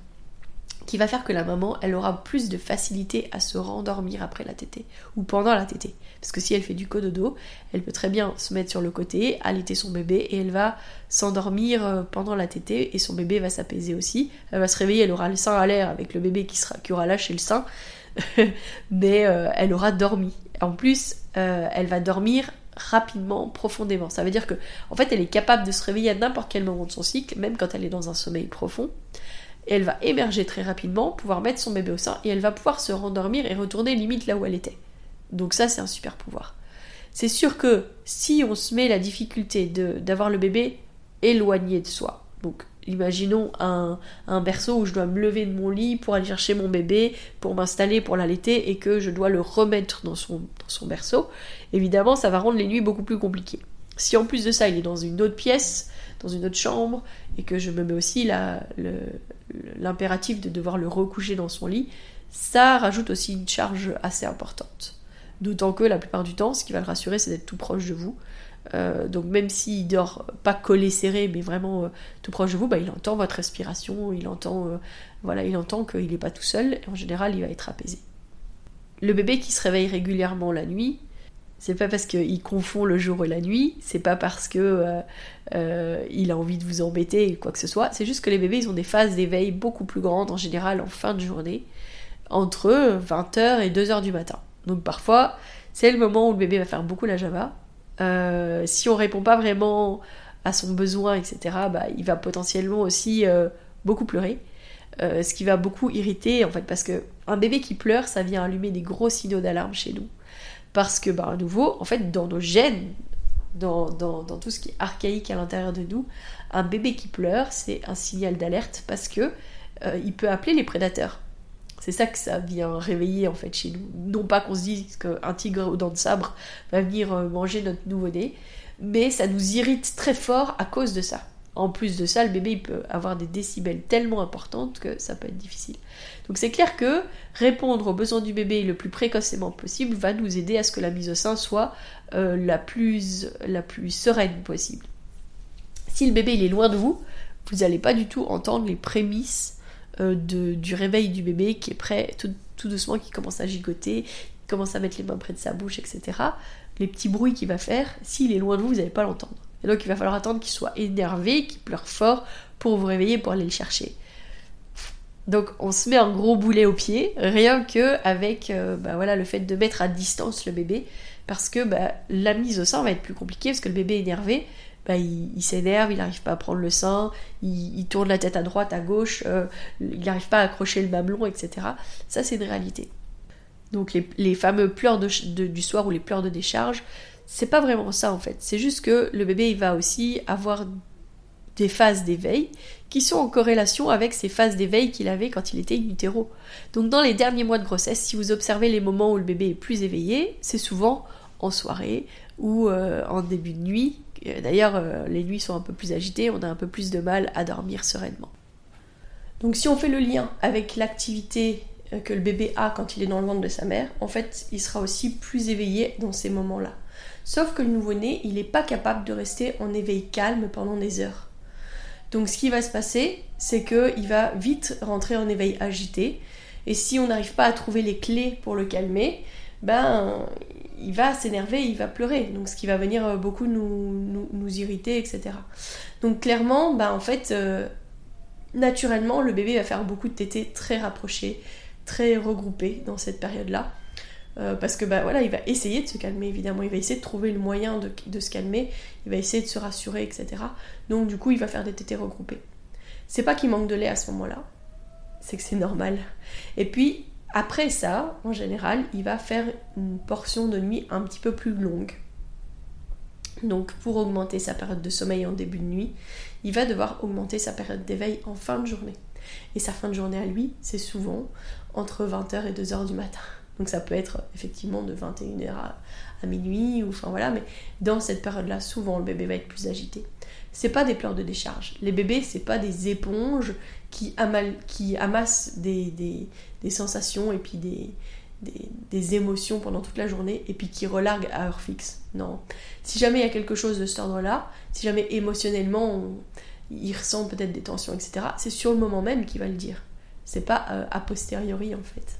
qui va faire que la maman, elle aura plus de facilité à se rendormir après la tétée ou pendant la tétée. Parce que si elle fait du cododo, elle peut très bien se mettre sur le côté, allaiter son bébé et elle va s'endormir euh, pendant la tétée et son bébé va s'apaiser aussi. Elle va se réveiller, elle aura le sein à l'air avec le bébé qui, sera, qui aura lâché le sein, mais euh, elle aura dormi. En plus, euh, elle va dormir rapidement, profondément. Ça veut dire que, en fait, elle est capable de se réveiller à n'importe quel moment de son cycle, même quand elle est dans un sommeil profond et elle va émerger très rapidement, pouvoir mettre son bébé au sein et elle va pouvoir se rendormir et retourner limite là où elle était. Donc ça c'est un super pouvoir. C'est sûr que si on se met la difficulté d'avoir le bébé éloigné de soi, donc imaginons un, berceau où je dois me lever de mon lit pour aller chercher mon bébé, pour m'installer, pour l'allaiter et que je dois le remettre dans son, dans son berceau, évidemment ça va rendre les nuits beaucoup plus compliquées. Si en plus de ça il est dans une autre pièce, dans une autre chambre, et que je me mets aussi l'impératif de devoir le recoucher dans son lit, ça rajoute aussi une charge assez importante. D'autant que la plupart du temps, ce qui va le rassurer, c'est d'être tout proche de vous. Euh, donc même s'il dort pas collé serré, mais vraiment euh, tout proche de vous, bah, il entend votre respiration, il entend, euh, voilà, il entend qu'il n'est pas tout seul. Et en général, il va être apaisé. Le bébé qui se réveille régulièrement la nuit, c'est pas parce qu'il confond le jour et la nuit, c'est pas parce que il a envie de vous embêter ou quoi que ce soit. C'est juste que les bébés, ils ont des phases d'éveil beaucoup plus grandes en général en fin de journée, entre 20h et 2h du matin. Donc parfois, c'est le moment où le bébé va faire beaucoup la java. Euh, si on répond pas vraiment à son besoin, etc., bah, il va potentiellement aussi euh, beaucoup pleurer. Euh, ce qui va beaucoup irriter, en fait, parce que un bébé qui pleure, ça vient allumer des gros signaux d'alarme chez nous. Parce que, bah, à nouveau, en fait, dans nos gènes, dans, dans, tout ce qui est archaïque à l'intérieur de nous, un bébé qui pleure, c'est un signal d'alerte parce que il peut appeler les prédateurs. C'est ça que ça vient réveiller en fait chez nous. Non pas qu'on se dise qu'un tigre aux dents de sabre va venir euh, manger notre nouveau-né, mais ça nous irrite très fort à cause de ça. En plus de ça, le bébé peut avoir des décibels tellement importantes que ça peut être difficile. Donc c'est clair que répondre aux besoins du bébé le plus précocement possible va nous aider à ce que la mise au sein soit euh, la, plus, la plus sereine possible. Si le bébé il est loin de vous, vous n'allez pas du tout entendre les prémices euh, du réveil du bébé qui est prêt tout, doucement, qui commence à gigoter, qui commence à mettre les mains près de sa bouche, etc. Les petits bruits qu'il va faire, s'il est loin de vous, vous n'allez pas l'entendre. Et donc il va falloir attendre qu'il soit énervé, qu'il pleure fort pour vous réveiller, pour aller le chercher. Donc on se met un gros boulet au pied, rien que avec euh, bah voilà, le fait de mettre à distance le bébé, parce que bah, la mise au sein va être plus compliquée, parce que le bébé énervé, bah, il, s'énerve, il n'arrive pas à prendre le sein, il, tourne la tête à droite, à gauche, euh, il n'arrive pas à accrocher le mamelon, etc. Ça, c'est une réalité. Donc les, fameux pleurs du soir ou les pleurs de décharge, c'est pas vraiment ça en fait. C'est juste que le bébé, il va aussi avoir des phases d'éveil qui sont en corrélation avec ces phases d'éveil qu'il avait quand il était in utero. Donc dans les derniers mois de grossesse, si vous observez les moments où le bébé est plus éveillé, c'est souvent en soirée ou euh, en début de nuit D'ailleurs, euh, les nuits sont un peu plus agitées, on a un peu plus de mal à dormir sereinement. Donc si on fait le lien avec l'activité euh, que le bébé a quand il est dans le ventre de sa mère, en fait, il sera aussi plus éveillé dans ces moments-là. Sauf que le nouveau-né, il n'est pas capable de rester en éveil calme pendant des heures. Donc ce qui va se passer, c'est qu'il va vite rentrer en éveil agité. Et si on n'arrive pas à trouver les clés pour le calmer, ben il va s'énerver, il va pleurer, donc ce qui va venir euh, beaucoup nous, nous, irriter, etc. Donc clairement, bah en fait, euh, naturellement, le bébé va faire beaucoup de tétés très rapprochés, très regroupés dans cette période-là. Euh, parce que bah voilà, il va essayer de se calmer évidemment, il va essayer de trouver le moyen de, se calmer, il va essayer de se rassurer, etc. Donc du coup, il va faire des tétés regroupés. C'est pas qu'il manque de lait à ce moment-là, c'est que c'est normal. Et puis, après ça, en général, il va faire une portion de nuit un petit peu plus longue. Donc pour augmenter sa période de sommeil en début de nuit, il va devoir augmenter sa période d'éveil en fin de journée. Et sa fin de journée à lui, c'est souvent entre 20h et 2h du matin. Donc ça peut être effectivement de 21h à, minuit, ou enfin voilà, mais dans cette période-là, souvent le bébé va être plus agité. C'est pas des pleurs de décharge. Les bébés, c'est pas des éponges qui, qui amassent des, sensations et puis des, émotions pendant toute la journée et puis qui relarguent à heure fixe. Non. Si jamais il y a quelque chose de cet ordre-là, si jamais émotionnellement il ressent peut-être des tensions, etc., c'est sur le moment même qu'il va le dire. C'est pas euh, a posteriori en fait.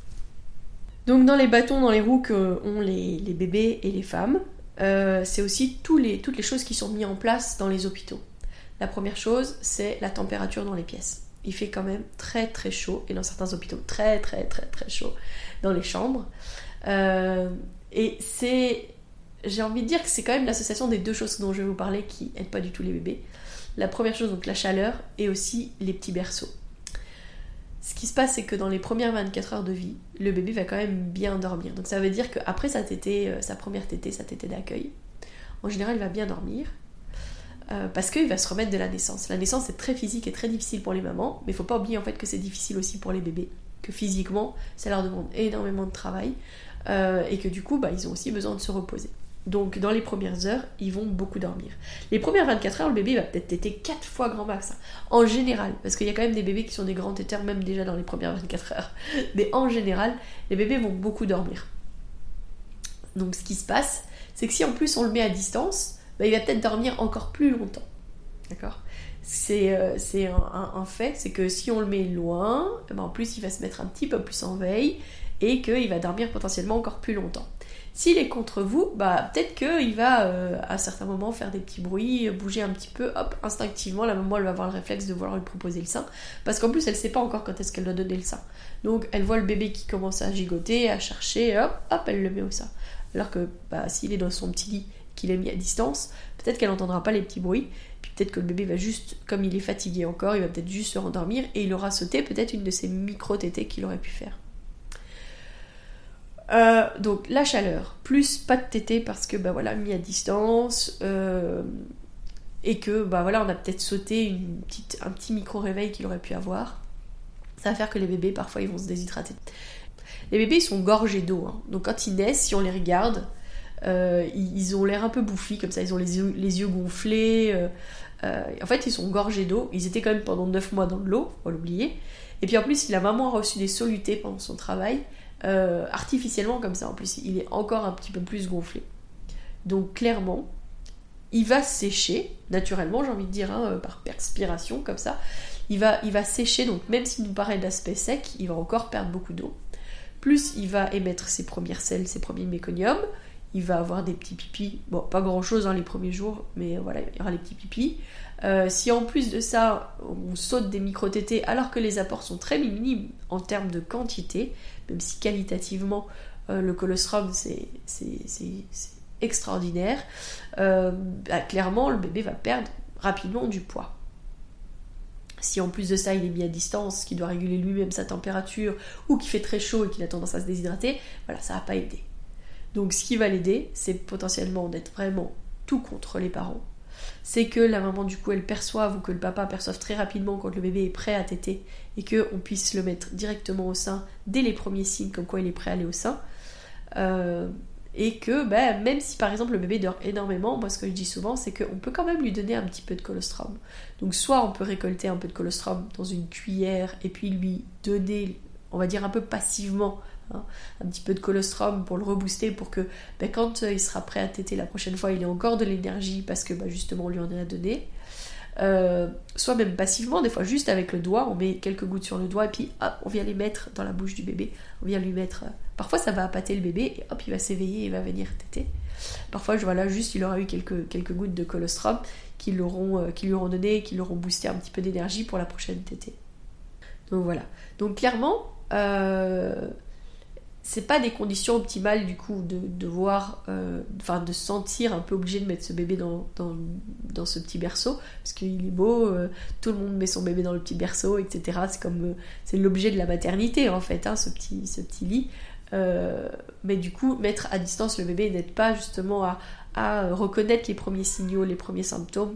Donc dans les bâtons, dans les roues qu'ont les, les, bébés et les femmes, euh, c'est aussi toutes les choses qui sont mises en place dans les hôpitaux. La première chose, c'est la température dans les pièces il fait quand même très très chaud, et dans certains hôpitaux très très très très chaud dans les chambres. Euh, et c'est, j'ai envie de dire que c'est quand même l'association des deux choses dont je vais vous parler qui n'aident pas du tout les bébés. La première chose, donc la chaleur, et aussi les petits berceaux. Ce qui se passe, c'est que dans les premières 24 heures de vie, le bébé va quand même bien dormir. Donc ça veut dire qu'après sa euh, sa première tétée, sa tétée d'accueil, en général, il va bien dormir. Euh, parce qu'il va se remettre de la naissance. La naissance est très physique et très difficile pour les mamans, mais il faut pas oublier en fait que c'est difficile aussi pour les bébés, que physiquement ça leur demande énormément de travail euh, et que du coup bah, ils ont aussi besoin de se reposer. Donc dans les premières heures, ils vont beaucoup dormir. Les premières 24 heures, le bébé va peut-être téter 4 fois grand max. Hein. En général, parce qu'il y a quand même des bébés qui sont des grands téteurs, même déjà dans les premières 24 heures. Mais en général, les bébés vont beaucoup dormir. Donc ce qui se passe, c'est que si en plus on le met à distance, bah, il va peut-être dormir encore plus longtemps. D'accord? C'est euh, un, fait, c'est que si on le met loin, ben, en plus il va se mettre un petit peu plus en veille et qu'il va dormir potentiellement encore plus longtemps. S'il est contre vous, bah peut-être qu'il va euh, à certains moments faire des petits bruits, bouger un petit peu, hop, instinctivement, la maman elle va avoir le réflexe de vouloir lui proposer le sein, parce qu'en plus elle sait pas encore quand est-ce qu'elle doit donner le sein. Donc elle voit le bébé qui commence à gigoter, à chercher, hop, hop, elle le met au sein. Alors que bah, s'il est dans son petit lit, qu'il est mis à distance, peut-être qu'elle n'entendra pas les petits bruits, puis peut-être que le bébé va juste, comme il est fatigué encore, il va peut-être juste se rendormir et il aura sauté peut-être une de ces micro-tétés qu'il aurait pu faire. Euh, donc la chaleur, plus pas de tété parce que bah voilà, mis à distance, euh, et que bah voilà, on a peut-être sauté un petit micro-réveil qu'il aurait pu avoir. Ça va faire que les bébés, parfois, ils vont se déshydrater. Les bébés, ils sont gorgés d'eau. Hein. Donc quand ils naissent, si on les regarde, euh, ils ont l'air un peu bouffis, comme ça, ils ont les yeux, gonflés. en fait, ils sont gorgés d'eau. Ils étaient quand même pendant 9 mois dans l'eau, faut l'oublier. Et puis en plus, la maman a reçu des solutés pendant son travail, euh, artificiellement comme ça. En plus, il est encore un petit peu plus gonflé. Donc clairement, il va sécher, naturellement, j'ai envie de dire, hein, euh, par perspiration, comme ça. Il va, il va sécher, donc même s'il nous paraît d'aspect sec, il va encore perdre beaucoup d'eau. Plus il va émettre ses premières selles, ses premiers méconiums. Il va avoir des petits pipis. Bon, pas grand chose dans les premiers jours, mais voilà, il y aura les petits pipis. Euh, si en plus de ça, on saute des micro-tétés alors que les apports sont très minimes en termes de quantité, même si qualitativement euh, le colostrum c'est extraordinaire, euh, bah, clairement le bébé va perdre rapidement du poids. Si en plus de ça il est mis à distance, qu'il doit réguler lui-même sa température, ou qu'il fait très chaud et qu'il a tendance à se déshydrater, voilà, ça va pas aider. Donc ce qui va l'aider, c'est potentiellement d'être vraiment tout contre les parents, c'est que la maman du coup elle perçoive ou que le papa perçoive très rapidement quand le bébé est prêt à téter et qu'on puisse le mettre directement au sein dès les premiers signes comme quoi il est prêt à aller au sein. Euh, et que ben, même si par exemple le bébé dort énormément, moi ce que je dis souvent c'est qu'on peut quand même lui donner un petit peu de colostrum. Donc soit on peut récolter un peu de colostrum dans une cuillère et puis lui donner, on va dire un peu passivement Hein, un petit peu de colostrum pour le rebooster pour que ben, quand euh, il sera prêt à téter la prochaine fois, il ait encore de l'énergie parce que ben, justement on lui en a donné. Euh, soit même passivement, des fois juste avec le doigt, on met quelques gouttes sur le doigt et puis hop, on vient les mettre dans la bouche du bébé. On vient lui mettre. Euh, parfois ça va appâter le bébé et hop, il va s'éveiller et va venir téter. Parfois, je vois là juste, il aura eu quelques, quelques gouttes de colostrum qui, l'auront, qui lui auront donné, qui lui auront boosté un petit peu d'énergie pour la prochaine tétée. Donc voilà. Donc clairement, c'est pas des conditions optimales du coup de, de voir, euh, enfin de sentir un peu obligé de mettre ce bébé dans, dans, ce petit berceau parce qu'il est beau, euh, tout le monde met son bébé dans le petit berceau, etc. C'est comme euh, c'est l'objet de la maternité en fait, hein, ce petit ce petit lit. mais du coup, mettre à distance le bébé n'aide pas justement à, à reconnaître les premiers signaux, les premiers symptômes,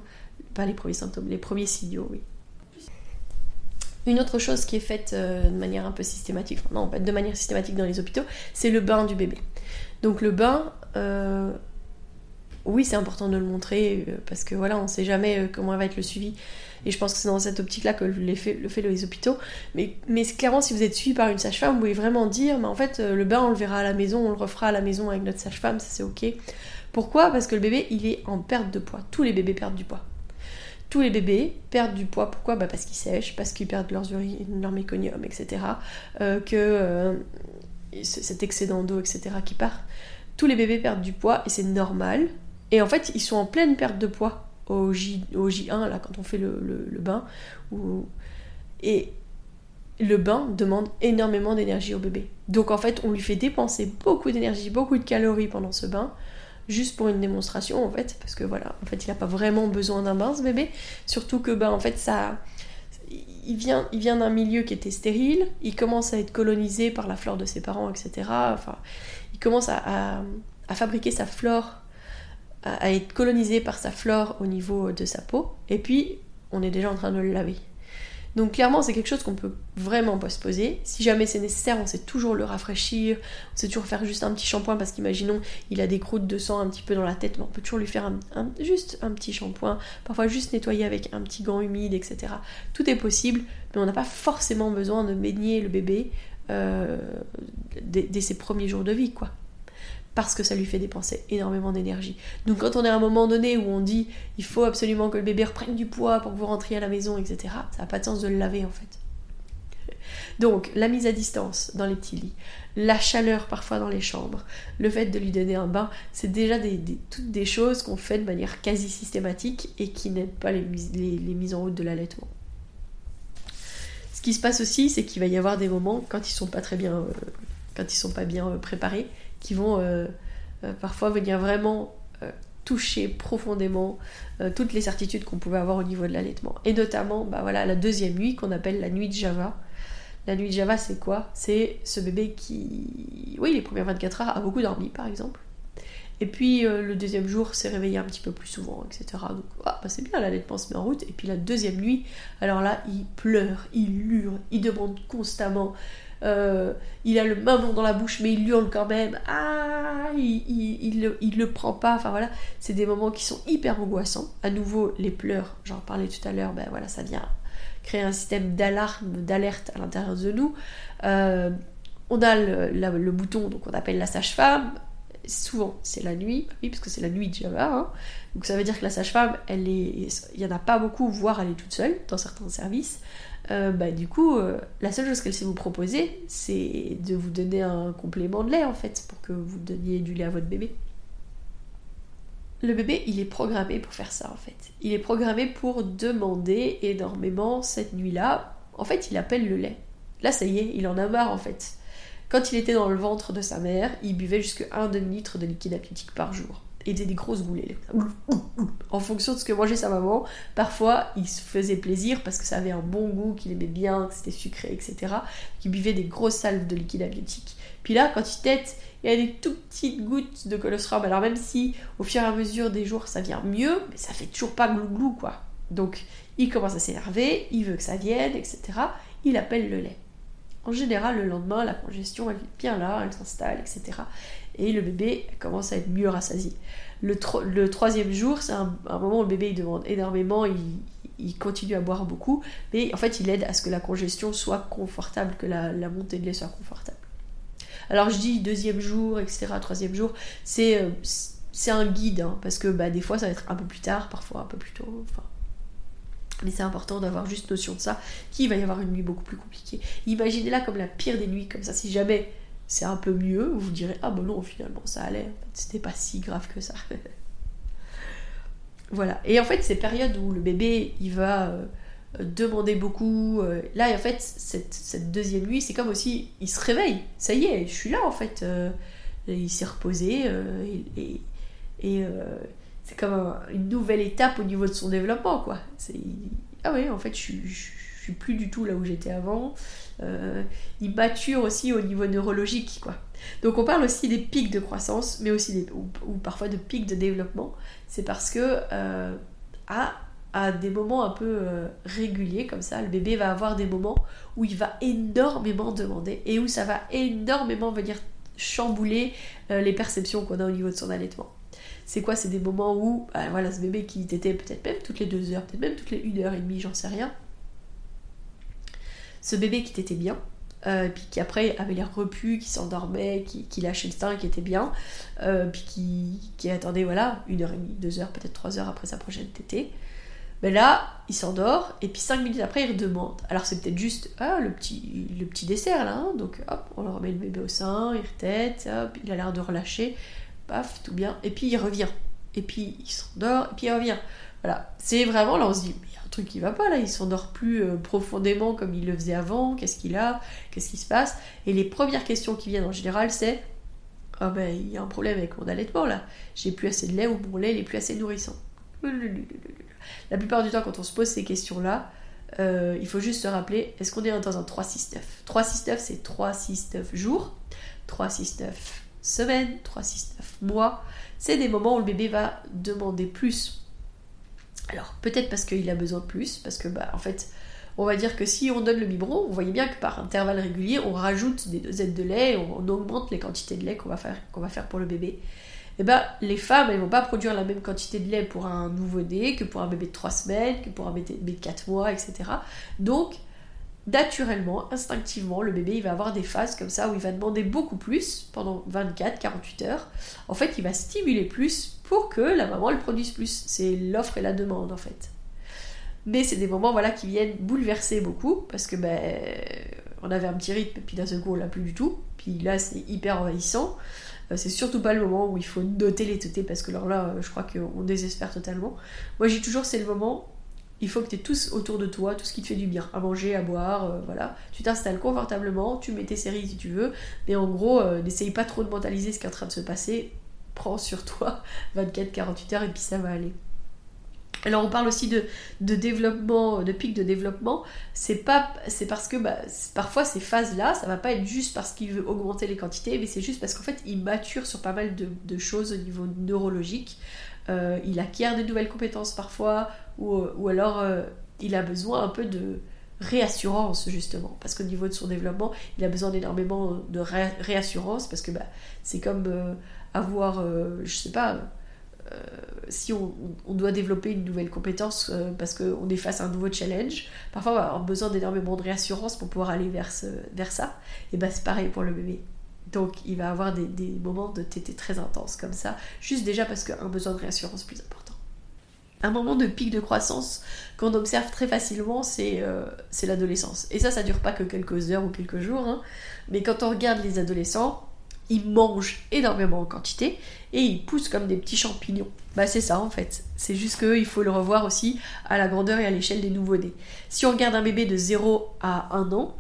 pas les premiers symptômes, les premiers signaux, oui. Une autre chose qui est faite euh, de manière un peu systématique, non, pas de manière systématique dans les hôpitaux, c'est le bain du bébé. Donc le bain, euh, oui, c'est important de le montrer euh, parce que voilà, on ne sait jamais comment va être le suivi. Et je pense que c'est dans cette optique-là que le fait, le fait les hôpitaux. Mais, mais clairement, si vous êtes suivi par une sage-femme, vous pouvez vraiment dire, mais en fait, le bain, on le verra à la maison, on le refera à la maison avec notre sage-femme, ça c'est ok. Pourquoi? Parce que le bébé, il est en perte de poids. Tous les bébés perdent du poids tous les bébés perdent du poids. Pourquoi? Bah Parce qu'ils sèchent, parce qu'ils perdent leurs urines, leur méconium, etc. Euh, que euh, cet excédent d'eau, etc. qui part. Tous les bébés perdent du poids et c'est normal. Et en fait, ils sont en pleine perte de poids au, J, au J1, là, quand on fait le, bain. Et le bain demande énormément d'énergie au bébé. Donc en fait, on lui fait dépenser beaucoup d'énergie, beaucoup de calories pendant ce bain juste pour une démonstration en fait, parce que voilà, en fait il n'a pas vraiment besoin d'un bain ce bébé, surtout que ben en fait ça, il vient, il vient d'un milieu qui était stérile, il commence à être colonisé par la flore de ses parents, etc. Enfin, il commence à, fabriquer sa flore, à être colonisé par sa flore au niveau de sa peau, et puis on est déjà en train de le laver. Donc clairement, c'est quelque chose qu'on peut vraiment pas se poser. Si jamais c'est nécessaire, on sait toujours le rafraîchir, on sait toujours faire juste un petit shampoing parce qu'imaginons, il a des croûtes de sang un petit peu dans la tête, mais on peut toujours lui faire un, juste un petit shampoing, parfois juste nettoyer avec un petit gant humide, etc. Tout est possible, mais on n'a pas forcément besoin de baigner le bébé euh, dès ses premiers jours de vie, quoi parce que ça lui fait dépenser énormément d'énergie. Donc quand on est à un moment donné où on dit il faut absolument que le bébé reprenne du poids pour que vous rentriez à la maison, etc., ça n'a pas de sens de le laver en fait. Donc, la mise à distance dans les petits lits, la chaleur parfois dans les chambres, le fait de lui donner un bain, c'est déjà toutes des choses qu'on fait de manière quasi systématique et qui n'aident pas les, les, mises en route de l'allaitement. Ce qui se passe aussi, c'est qu'il va y avoir des moments quand ils sont pas très bien, euh, quand ils sont pas bien euh, préparés, qui vont euh, parfois venir vraiment toucher profondément toutes les certitudes qu'on pouvait avoir au niveau de l'allaitement. Et notamment, bah voilà, la deuxième nuit qu'on appelle la nuit de Java la nuit de Java, c'est quoi? C'est ce bébé qui, oui, les premières 24 heures a beaucoup dormi, par exemple. Et puis euh, le deuxième jour s'est réveillé un petit peu plus souvent, etc. Donc ah, bah, c'est bien, l'allaitement se met en route. Et puis la deuxième nuit, alors là, il pleure, il hurle, il demande constamment. Euh, il a le maman dans la bouche, mais il hurle quand même. Ah, il, il, le, prend pas. Enfin voilà, c'est des moments qui sont hyper angoissants. À nouveau, les pleurs, j'en parlais tout à l'heure, ben voilà, ça vient créer un système d'alarme, d'alerte à l'intérieur de nous. Euh, on a le, bouton donc on appelle la sage-femme. Souvent c'est la nuit, oui, parce que c'est la nuit de Java. Hein. Donc ça veut dire que la sage-femme, elle est, il y en a pas beaucoup, voire elle est toute seule dans certains services. Euh, bah, du coup, euh, la seule chose qu'elle sait vous proposer, c'est de vous donner un complément de lait en fait, pour que vous donniez du lait à votre bébé le bébé, il est programmé pour faire ça en fait. Il est programmé pour demander énormément cette nuit-là. En fait, il appelle le lait. Là, ça y est, il en a marre en fait. Quand il était dans le ventre de sa mère, il buvait jusqu'à un demi-litre de liquide amniotique par jour. Et des, des grosses goulées. En fonction de ce que mangeait sa maman, parfois il se faisait plaisir parce que ça avait un bon goût, qu'il aimait bien, que c'était sucré, etc. Il buvait des grosses salves de liquide amniotique. Puis là, quand il tête, il y a des tout petites gouttes de colostrum. Alors même si au fur et à mesure des jours ça vient mieux, mais ça fait toujours pas glou-glou quoi. Donc il commence à s'énerver, il veut que ça vienne, etc. Il appelle le lait. En général, le lendemain, la congestion, elle est bien là, elle s'installe, etc. Et le bébé commence à être mieux rassasié. Le, troisième jour, c'est un, moment où le bébé il demande énormément, il, continue à boire beaucoup, mais en fait, il aide à ce que la congestion soit confortable, que la, montée de lait soit confortable. Alors je dis deuxième jour, etc., troisième jour, c'est euh, un guide, hein, parce que bah, des fois ça va être un peu plus tard, parfois un peu plus tôt. Enfin, mais c'est important d'avoir juste notion de ça, qu'il va y avoir une nuit beaucoup plus compliquée. Imaginez-la comme la pire des nuits, comme ça, si jamais c'est un peu mieux, vous direz Ah bon non, finalement ça allait, c'était pas si grave que ça. voilà. Et en fait, ces périodes où le bébé il va. Euh, demander beaucoup. Euh, là, en fait, cette, deuxième nuit, c'est comme aussi, il se réveille. Ça y est, je suis là, en fait. Euh, il s'est reposé et c'est comme une nouvelle étape au niveau de son développement, quoi. Ah oui, en fait, je, je, suis plus du tout là où j'étais avant. il mature aussi au niveau neurologique, quoi. Donc on parle aussi des pics de croissance, mais aussi ou, parfois de pics de développement. C'est parce que à à des moments un peu euh, réguliers comme ça. Le bébé va avoir des moments où il va énormément demander et où ça va énormément venir chambouler euh, les perceptions qu'on a au niveau de son allaitement. C'est quoi C'est des moments où, bah, voilà, ce bébé qui t'était peut-être même toutes les deux heures, peut-être même toutes les une heure et demie, j'en sais rien. Ce bébé qui t'était bien, euh, puis qui après avait l'air repu, qui s'endormait, qui, lâchait le sein, qui était bien, puis qui, attendait voilà une heure et demie, deux heures, peut-être trois heures après sa prochaine tétée. Mais là, il s'endort et puis cinq minutes après, il redemande. Alors c'est peut-être juste ah, le, petit, le petit dessert là, hein. donc hop, on le remet le bébé au sein, il retête, hop, il a l'air de relâcher, paf, tout bien, et puis il revient. Et puis il s'endort, et puis il revient. Voilà, c'est vraiment là, on se dit, il y a un truc qui va pas là, il s'endort plus euh, profondément comme il le faisait avant, qu'est-ce qu'il a, qu'est-ce qui se passe? Et les premières questions qui viennent en général, c'est Ah ben, il y a un problème avec mon allaitement là, j'ai plus assez de lait ou mon lait n'est plus assez nourrissant. La plupart du temps, quand on se pose ces questions-là, euh, il faut juste se rappeler, est-ce qu'on est dans un 3-6-9 3-6-9, c'est 3-6-9 jours, 3-6-9 semaines, 3-6-9 mois. C'est des moments où le bébé va demander plus. Alors, peut-être parce qu'il a besoin de plus, parce que, bah, en fait, on va dire que si on donne le biberon, on voyez bien que par intervalle régulier, on rajoute des dosettes de lait, on, augmente les quantités de lait qu'on va, faire, pour le bébé eh ben, les femmes, elles vont pas produire la même quantité de lait pour un nouveau-né que pour un bébé de 3 semaines, que pour un bébé de 4 mois, etc. Donc, naturellement, instinctivement, le bébé, il va avoir des phases comme ça où il va demander beaucoup plus pendant 24, 48 heures. En fait, il va stimuler plus pour que la maman, elle produise plus. C'est l'offre et la demande, en fait. mais c'est des moments voilà, qui viennent bouleverser beaucoup, parce que ben, on avait un petit rythme, puis d'un seul coup on l'a plus du tout, puis là c'est hyper envahissant. Euh, c'est surtout pas le moment où il faut noter les tétés, parce que alors là, je crois qu'on désespère totalement. Moi j'ai toujours, c'est le moment il faut que tu aies tous autour de toi, tout ce qui te fait du bien, à manger, à boire, euh, voilà. Tu t'installes confortablement, tu mets tes séries si tu veux, mais en gros, euh, n'essaye pas trop de mentaliser ce qui est en train de se passer, prends sur toi 24-48 heures et puis ça va aller. Alors on parle aussi de, développement, de pic de développement. C'est parce que bah, parfois ces phases-là, ça va pas être juste parce qu'il veut augmenter les quantités, mais c'est juste parce qu'en fait il mature sur pas mal de choses au niveau neurologique. Euh, il acquiert de nouvelles compétences parfois, ou, alors euh, il a besoin un peu de réassurance justement, parce qu'au niveau de son développement, il a besoin d'énormément de réassurance, parce que bah, c'est comme euh, avoir, je sais pas, si on, doit développer une nouvelle compétence parce qu'on est face à un nouveau challenge, parfois on va avoir besoin d'énormément de réassurance pour pouvoir aller vers, vers ça, et bah c'est pareil pour le bébé. Donc il va avoir des, moments de tété très intenses comme ça, juste déjà parce qu'un besoin de réassurance plus important. Un moment de pic de croissance qu'on observe très facilement, euh, c'est l'adolescence. Et ça, ça dure pas que quelques heures ou quelques jours, hein. mais quand on regarde les adolescents, ils mangent énormément en quantité et ils poussent comme des petits champignons. Bah c'est ça en fait. C'est juste qu'il faut le revoir aussi à la grandeur et à l'échelle des nouveau-nés. Si on regarde un bébé de 0 à 1 an,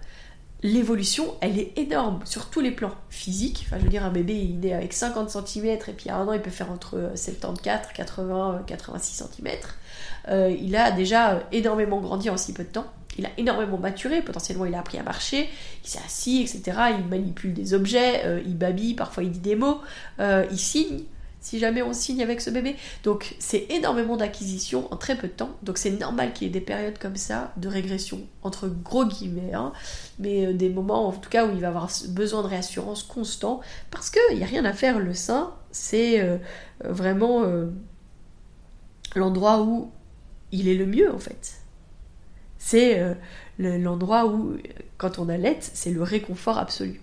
l'évolution, elle est énorme sur tous les plans physiques. Enfin, je veux dire, un bébé, il est avec 50 cm et puis à un an, il peut faire entre 74, 80, 86 cm. il a déjà énormément grandi en si peu de temps. Il a énormément maturé, potentiellement il a appris à marcher, il s'est assis, etc. Il manipule des objets, euh, il babille, parfois il dit des mots, euh, il signe si jamais on signe avec ce bébé. Donc c'est énormément d'acquisition en très peu de temps. Donc c'est normal qu'il y ait des périodes comme ça de régression, entre gros guillemets, hein. mais euh, des moments en tout cas où il va avoir besoin de réassurance constant, parce qu'il n'y a rien à faire, le sein, c'est euh, vraiment euh, l'endroit où il est le mieux en fait. C'est l'endroit où, quand on allait, c'est le réconfort absolu.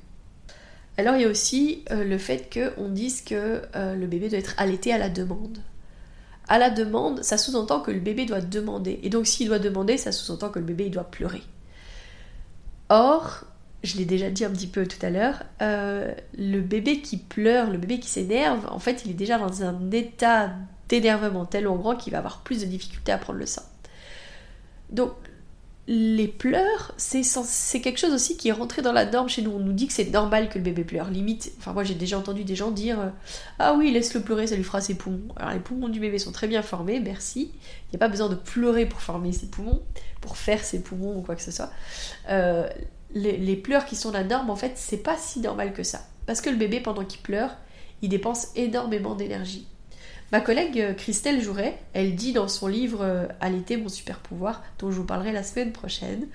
Alors il y a aussi euh, le fait qu'on dise que euh, le bébé doit être allaité à la demande. À la demande, ça sous-entend que le bébé doit demander. Et donc s'il doit demander, ça sous-entend que le bébé doit pleurer. Or, je l'ai déjà dit un petit peu tout à l'heure, euh, le bébé qui pleure, le bébé qui s'énerve, en fait il est déjà dans un état d'énervement tellement grand qu'il va avoir plus de difficultés à prendre le sein. Donc les pleurs, c'est quelque chose aussi qui est rentré dans la norme chez nous. On nous dit que c'est normal que le bébé pleure. Limite, enfin moi j'ai déjà entendu des gens dire euh, Ah oui, laisse-le pleurer, ça lui fera ses poumons. Alors les poumons du bébé sont très bien formés, merci. Il n'y a pas besoin de pleurer pour former ses poumons, pour faire ses poumons ou quoi que ce soit. Euh, les, pleurs qui sont la norme, en fait, c'est pas si normal que ça. Parce que le bébé, pendant qu'il pleure, il dépense énormément d'énergie. Ma collègue euh, Christelle Jouret, elle dit dans son livre euh, À l'été, mon super pouvoir, dont je vous parlerai la semaine prochaine,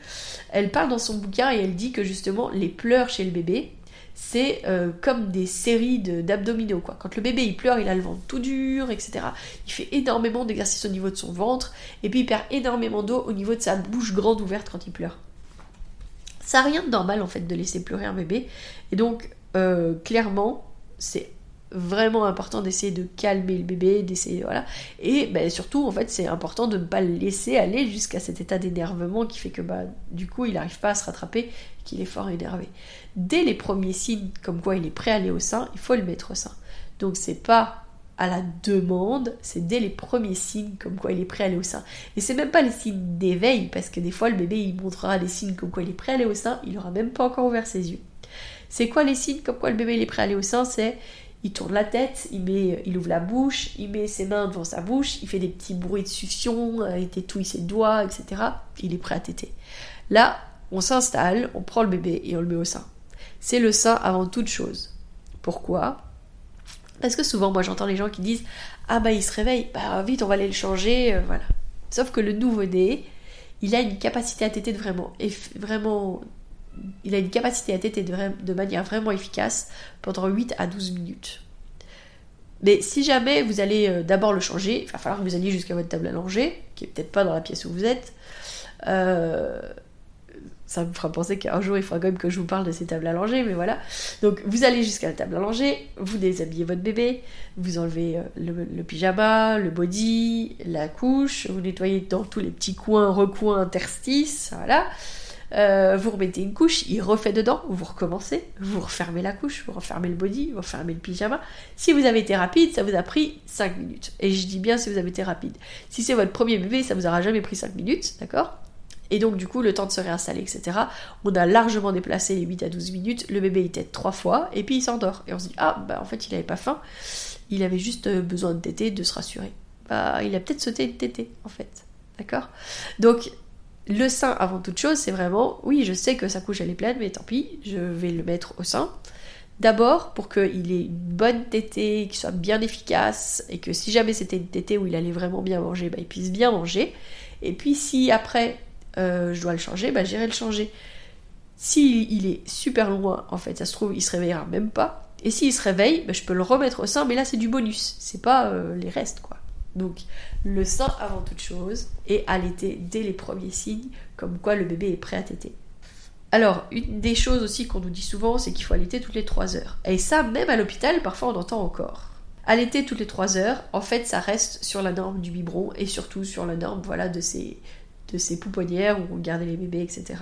elle parle dans son bouquin et elle dit que justement les pleurs chez le bébé, c'est euh, comme des séries d'abdominaux. quoi. Quand le bébé il pleure, il a le ventre tout dur, etc. Il fait énormément d'exercices au niveau de son ventre, et puis il perd énormément d'eau au niveau de sa bouche grande ouverte quand il pleure. Ça n'a rien de normal en fait de laisser pleurer un bébé, et donc clairement, c'est vraiment important d'essayer de calmer le bébé, d'essayer voilà. Et ben, surtout en fait c'est important de ne pas le laisser aller jusqu'à cet état d'énervement qui fait que bah du coup il n'arrive pas à se rattraper, qu'il est fort énervé. Dès les premiers signes comme quoi il est prêt à aller au sein, il faut le mettre au sein. Donc c'est pas à la demande, c'est dès les premiers signes comme quoi il est prêt à aller au sein. Et c'est même pas les signes d'éveil, parce que des fois le bébé il montrera des signes comme quoi il est prêt à aller au sein, il aura même pas encore ouvert ses yeux. C'est quoi les signes comme quoi le bébé est prêt à aller au sein? C'est il tourne la tête, il, met, il ouvre la bouche, il met ses mains devant sa bouche, il fait des petits bruits de succion, euh, il tétouille ses doigts, etc. Il est prêt à téter. Là, on s'installe, on prend le bébé et on le met au sein. C'est le sein avant toute chose. Pourquoi? Parce que souvent, moi j'entends les gens qui disent Ah bah il se réveille, bah vite on va aller le changer, euh, voilà. Sauf que le nouveau-né, il a une capacité à téter de vraiment, vraiment il a une capacité à téter de, manière vraiment efficace pendant 8 à 12 minutes. Mais si jamais vous allez euh, d'abord le changer, il va falloir que vous alliez jusqu'à votre table à langer, qui est peut-être pas dans la pièce où vous êtes. Euh, ça me fera penser qu'un jour il faudra quand même que je vous parle de ces tables à mais voilà. Donc vous allez jusqu'à la table à langer, vous déshabillez votre bébé, vous enlevez euh, le, pyjama, le body, la couche, vous nettoyez dans tous les petits coins, recoins, interstices, voilà. Euh, vous remettez une couche, il refait dedans, vous recommencez, vous refermez la couche, vous refermez le body, vous refermez le pyjama. Si vous avez été rapide, ça vous a pris 5 minutes. Et je dis bien si vous avez été rapide. Si c'est votre premier bébé, ça vous aura jamais pris 5 minutes, d'accord? Et donc, du coup, le temps de se réinstaller, etc. On a largement déplacé les 8 à 12 minutes. Le bébé il tète trois fois et puis il s'endort. Et on se dit, ah, bah en fait, il avait pas faim. Il avait juste euh, besoin de téter, de se rassurer. Bah, il a peut-être sauté une tétée, en fait. D'accord? Donc, le sein, avant toute chose, c'est vraiment, oui, je sais que sa couche elle est pleine, mais tant pis, je vais le mettre au sein. D'abord pour qu'il ait une bonne tétée, qu'il soit bien efficace, et que si jamais c'était une tétée où il allait vraiment bien manger, bah, il puisse bien manger. Et puis si après euh, je dois le changer, bah, j'irai le changer. S'il il est super loin, en fait, ça se trouve, il se réveillera même pas. Et s'il se réveille, bah, je peux le remettre au sein, mais là c'est du bonus, c'est pas euh, les restes quoi. Donc le sein avant toute chose et allaiter dès les premiers signes, comme quoi le bébé est prêt à téter. Alors, une des choses aussi qu'on nous dit souvent, c'est qu'il faut allaiter toutes les 3 heures. Et ça, même à l'hôpital, parfois on entend encore. Allaiter toutes les 3 heures, en fait, ça reste sur la norme du biberon et surtout sur la norme voilà, de, ces, de ces pouponnières où on gardait les bébés, etc.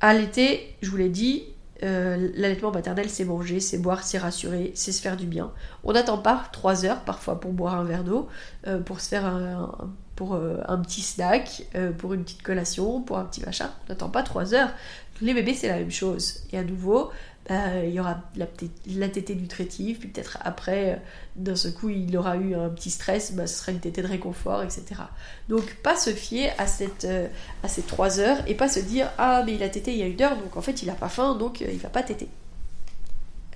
Allaiter, je vous l'ai dit, euh, l'allaitement maternel, c'est manger, c'est boire, c'est rassurer, c'est se faire du bien. On n'attend pas 3 heures parfois pour boire un verre d'eau, euh, pour se faire un, pour, euh, un petit snack, pour une petite collation, pour un petit machin. On n'attend pas 3 heures. Les bébés, c'est la même chose. Et à nouveau, il y aura la, tétée nutritive, puis peut-être après, euh, d'un seul coup, il aura eu un petit stress, bah, ce sera une tétée de réconfort, etc. Donc, pas se fier à, cette, euh, à ces trois heures et pas se dire Ah, mais il a tété il y a une heure, donc en fait, il a pas faim, donc euh, il va pas téter.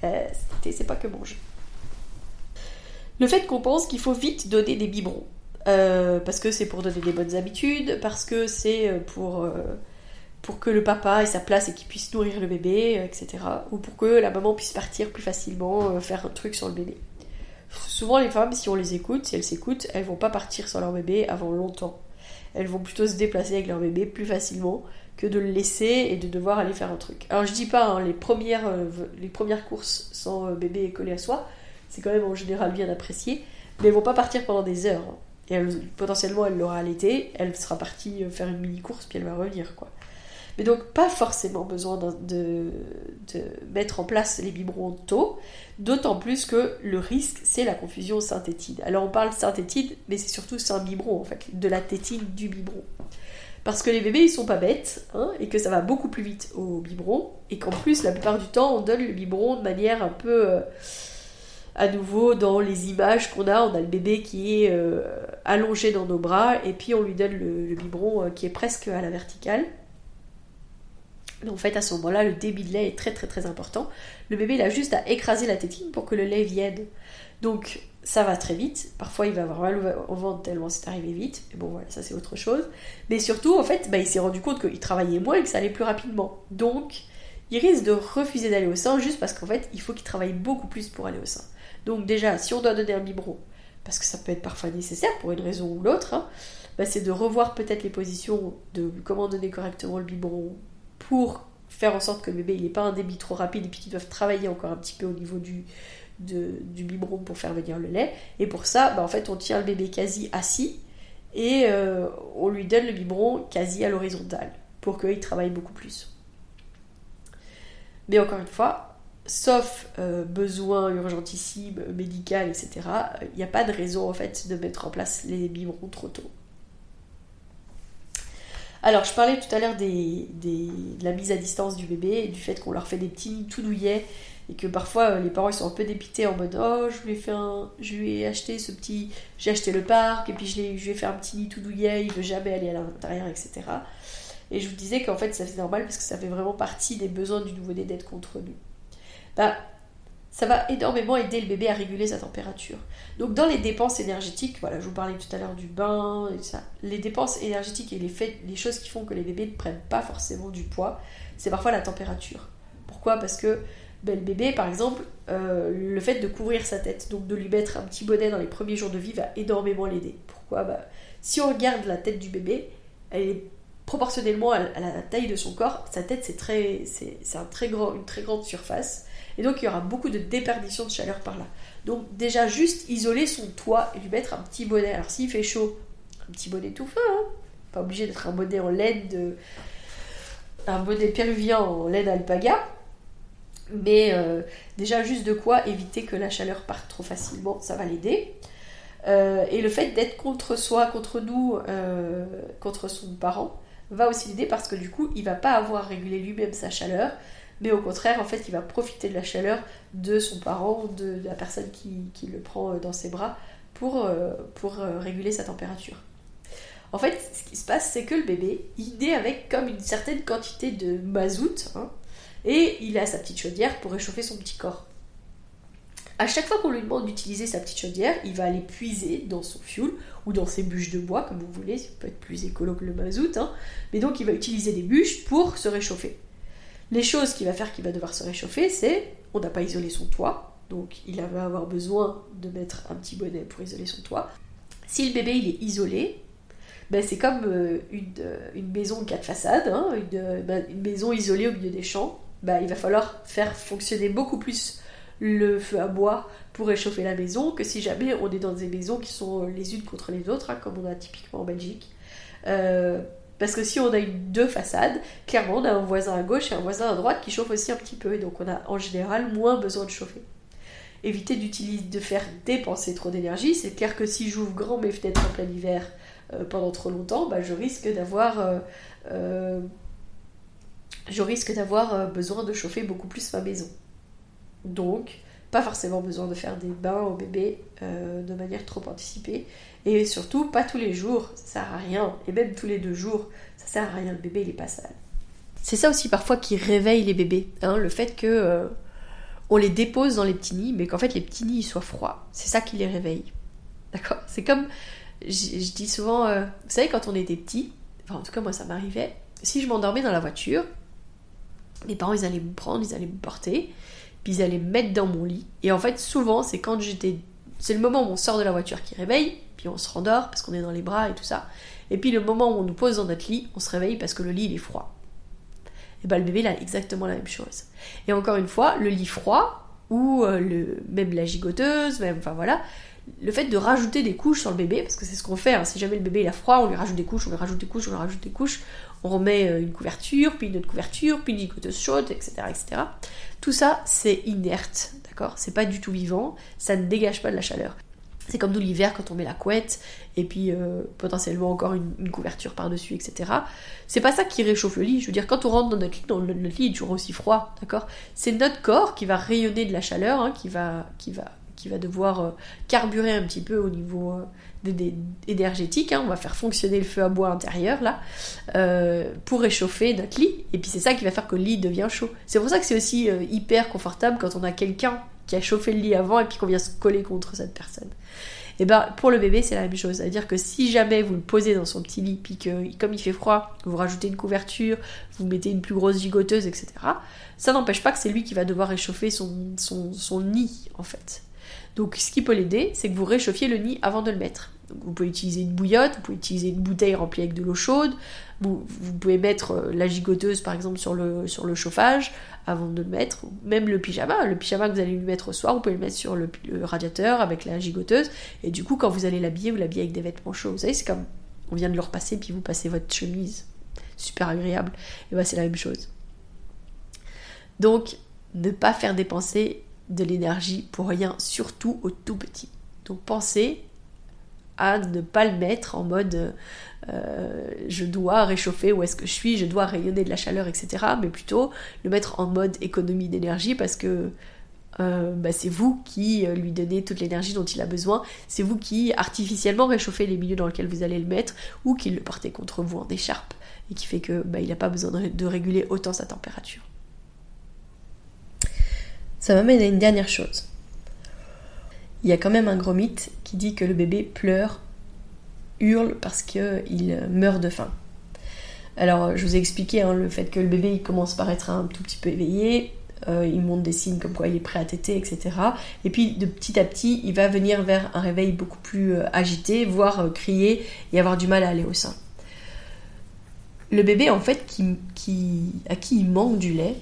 c'est pas que manger. Le fait qu'on pense qu'il faut vite donner des biberons, parce que c'est pour donner des bonnes habitudes, parce que c'est pour pour que le papa ait sa place et qu'il puisse nourrir le bébé, etc. Ou pour que la maman puisse partir plus facilement, euh, faire un truc sur le bébé. Souvent les femmes, si on les écoute, si elles s'écoutent, elles vont pas partir sur leur bébé avant longtemps. Elles vont plutôt se déplacer avec leur bébé plus facilement que de le laisser et de devoir aller faire un truc. Alors je dis pas hein, les, premières, euh, les premières courses sans euh, bébé collé à soi, c'est quand même en général bien apprécié, mais elles vont pas partir pendant des heures. Hein. Et potentiellement elle l'aura allaité, elle sera partie faire une mini course puis elle va revenir quoi. Mais donc pas forcément besoin de, mettre en place les biberons tôt, d'autant plus que le risque c'est la confusion synthétide. Alors on parle synthétide, mais c'est surtout un biberon en fait, de la tétine du biberon. Parce que les bébés ils sont pas bêtes, hein, et que ça va beaucoup plus vite au biberon, et qu'en plus la plupart du temps on donne le biberon de manière un peu... Euh, à nouveau dans les images qu'on a, on a le bébé qui est euh, allongé dans nos bras et puis on lui donne le, biberon euh, qui est presque à la verticale. En fait, à ce moment-là, le débit de lait est très très très important. Le bébé, il a juste à écraser la tétine pour que le lait vienne. Donc, ça va très vite. Parfois, il va avoir mal au ventre tellement c'est arrivé vite. Mais bon, voilà, ça c'est autre chose. Mais surtout, en fait, bah, il s'est rendu compte qu'il travaillait moins et que ça allait plus rapidement. Donc, il risque de refuser d'aller au sein juste parce qu'en fait, il faut qu'il travaille beaucoup plus pour aller au sein. Donc, déjà, si on doit donner un biberon, parce que ça peut être parfois nécessaire pour une raison ou l'autre, hein, bah, c'est de revoir peut-être les positions de comment donner correctement le biberon, pour faire en sorte que le bébé n'ait pas un débit trop rapide et puis qu'ils doivent travailler encore un petit peu au niveau du, du biberon pour faire venir le lait. Et pour ça, bah, en fait, on tient le bébé quasi assis et euh, on lui donne le biberon quasi à l'horizontale pour qu'il travaille beaucoup plus. Mais encore une fois, sauf euh, besoin urgentissime, médical, etc., il n'y a pas de raison en fait de mettre en place les biberons trop tôt. Alors, je parlais tout à l'heure de la mise à distance du bébé du fait qu'on leur fait des petits tout douillets et que parfois euh, les parents sont un peu dépités en mode oh je lui ai fait je lui acheté ce petit j'ai acheté le parc et puis je, lui ai fait un petit nid tout douillet il veut jamais aller à l'intérieur etc et je vous disais qu'en fait ça c'est normal parce que ça fait vraiment partie des besoins du nouveau-né d'être bah ça va énormément aider le bébé à réguler sa température. Donc dans les dépenses énergétiques, voilà, je vous parlais tout à l'heure du bain et ça, les dépenses énergétiques et les, choses qui font que les bébés ne prennent pas forcément du poids, c'est parfois la température. Pourquoi? Parce que ben, le bébé, par exemple, euh, le fait de couvrir sa tête, donc de lui mettre un petit bonnet dans les premiers jours de vie, va énormément l'aider. Pourquoi? Bah, Si on regarde la tête du bébé, elle est proportionnellement à, la taille de son corps, sa tête c'est très, c'est un très grand, une très grande surface. Et donc il y aura beaucoup de déperdition de chaleur par là. Donc déjà juste isoler son toit et lui mettre un petit bonnet. Alors s'il fait chaud, un petit bonnet tout fin, hein. pas obligé d'être un bonnet en laine de... un bonnet péruvien en laine alpaga. Mais euh, déjà juste de quoi éviter que la chaleur parte trop facilement, ça va l'aider. Euh, et le fait d'être contre soi, contre nous, euh, contre son parent, va aussi l'aider parce que du coup, il va pas avoir régulé lui-même sa chaleur, mais au contraire, en fait, il va profiter de la chaleur de son parent, de, la personne qui, le prend dans ses bras pour, pour réguler sa température. En fait, ce qui se passe, c'est que le bébé, il naît avec comme une certaine quantité de mazout, hein, et il a sa petite chaudière pour réchauffer son petit corps. À chaque fois qu'on lui demande d'utiliser sa petite chaudière, il va aller puiser dans son fioul ou dans ses bûches de bois, comme vous voulez, ça peut être plus écolo que le mazout, hein. mais donc il va utiliser des bûches pour se réchauffer. Les choses qu'il va faire qu'il va devoir se réchauffer, c'est on n'a pas isolé son toit, donc il va avoir besoin de mettre un petit bonnet pour isoler son toit. Si le bébé il est isolé, ben, c'est comme euh, une, euh, une, maison de quatre façades, hein, une, ben, une maison isolée au milieu des champs. Bah, il va falloir faire fonctionner beaucoup plus le feu à bois pour réchauffer la maison que si jamais on est dans des maisons qui sont les unes contre les autres, hein, comme on a typiquement en Belgique. Euh, parce que si on a une, deux façades, clairement on a un voisin à gauche et un voisin à droite qui chauffe aussi un petit peu, et donc on a en général moins besoin de chauffer. Éviter d'utiliser, de faire dépenser trop d'énergie, c'est clair que si j'ouvre grand mes fenêtres en plein hiver euh, pendant trop longtemps, bah, je risque d'avoir euh, je risque d'avoir euh, besoin de chauffer beaucoup plus ma maison. Donc, pas forcément besoin de faire des bains au bébé euh, de manière trop anticipée. Et surtout, pas tous les jours, ça sert à rien. Et même tous les deux jours, ça sert à rien. Le bébé, il est pas sale. C'est ça aussi parfois qui réveille les bébés. Hein, le fait que euh, on les dépose dans les petits nids, mais qu'en fait les petits nids soient froids. C'est ça qui les réveille. D'accord? C'est comme, je, dis souvent, vous savez, quand on était petit, enfin en tout cas moi ça m'arrivait, si je m'endormais dans la voiture, mes parents, ils allaient me prendre, ils allaient me porter, puis ils allaient me mettre dans mon lit. Et en fait, souvent, c'est quand j'étais. C'est le moment où on sort de la voiture qui réveille, on se rendort parce qu'on est dans les bras et tout ça. Et puis le moment où on nous pose dans notre lit, on se réveille parce que le lit, il est froid. Et bien, le bébé, il a exactement la même chose. Et encore une fois, le lit froid, ou euh, même la gigoteuse, même, enfin voilà, le fait de rajouter des couches sur le bébé, parce que c'est ce qu'on fait, hein. si jamais le bébé il a froid, on lui rajoute des couches, on lui rajoute des couches, on lui rajoute des couches, on remet euh, une couverture, puis une autre couverture, puis une gigoteuse chaude, etc., etc. Tout ça, c'est inerte, d'accord? C'est pas du tout vivant, ça ne dégage pas de la chaleur. C'est comme nous l'hiver quand on met la couette et puis euh, potentiellement encore une, couverture par-dessus, etc. C'est pas ça qui réchauffe le lit. Je veux dire, quand on rentre dans notre lit, notre lit est toujours aussi froid, d'accord? C'est notre corps qui va rayonner de la chaleur, hein, qui, va, qui, va, qui va devoir euh, carburer un petit peu au niveau énergétique, hein, on va faire fonctionner le feu à bois intérieur là, euh, pour réchauffer notre lit, et puis c'est ça qui va faire que le lit devient chaud. C'est pour ça que c'est aussi euh, hyper confortable quand on a quelqu'un qui a chauffé le lit avant et puis qu'on vient se coller contre cette personne. Et ben pour le bébé c'est la même chose, c'est-à-dire que si jamais vous le posez dans son petit lit, puis que comme il fait froid, vous rajoutez une couverture, vous mettez une plus grosse gigoteuse, etc., ça n'empêche pas que c'est lui qui va devoir réchauffer son, son, son nid en fait. Donc ce qui peut l'aider, c'est que vous réchauffiez le nid avant de le mettre vous pouvez utiliser une bouillotte, vous pouvez utiliser une bouteille remplie avec de l'eau chaude, vous, pouvez mettre euh, la gigoteuse par exemple sur le, chauffage avant de le mettre, même le pyjama, le pyjama que vous allez lui mettre au soir, vous pouvez le mettre sur le, radiateur avec la gigoteuse, et du coup quand vous allez l'habiller, vous l'habillez avec des vêtements chauds. Vous savez, c'est comme on vient de le repasser, puis vous passez votre chemise, super agréable, et bien c'est la même chose. Donc, ne pas faire dépenser de l'énergie pour rien, surtout au tout petit. Donc pensez à ne pas le mettre en mode euh, je dois réchauffer où est-ce que je suis, je dois rayonner de la chaleur, etc. Mais plutôt le mettre en mode économie d'énergie parce que euh, bah, c'est vous qui euh, lui donnez toute l'énergie dont il a besoin, c'est vous qui artificiellement réchauffez les milieux dans lesquels vous allez le mettre ou qui le portez contre vous en écharpe et qui fait que bah, il n'a pas besoin de réguler autant sa température. Ça m'amène à une dernière chose il y a quand même un gros mythe qui dit que le bébé pleure, hurle parce qu'il meurt de faim. Alors, je vous ai expliqué hein, le fait que le bébé commence par être un tout petit peu éveillé, euh, il montre des signes comme quoi il est prêt à téter, etc. Et puis, de petit à petit, il va venir vers un réveil beaucoup plus euh, agité, voire euh, crier et avoir du mal à aller au sein. le bébé en fait qui, qui, à qui il manque du lait,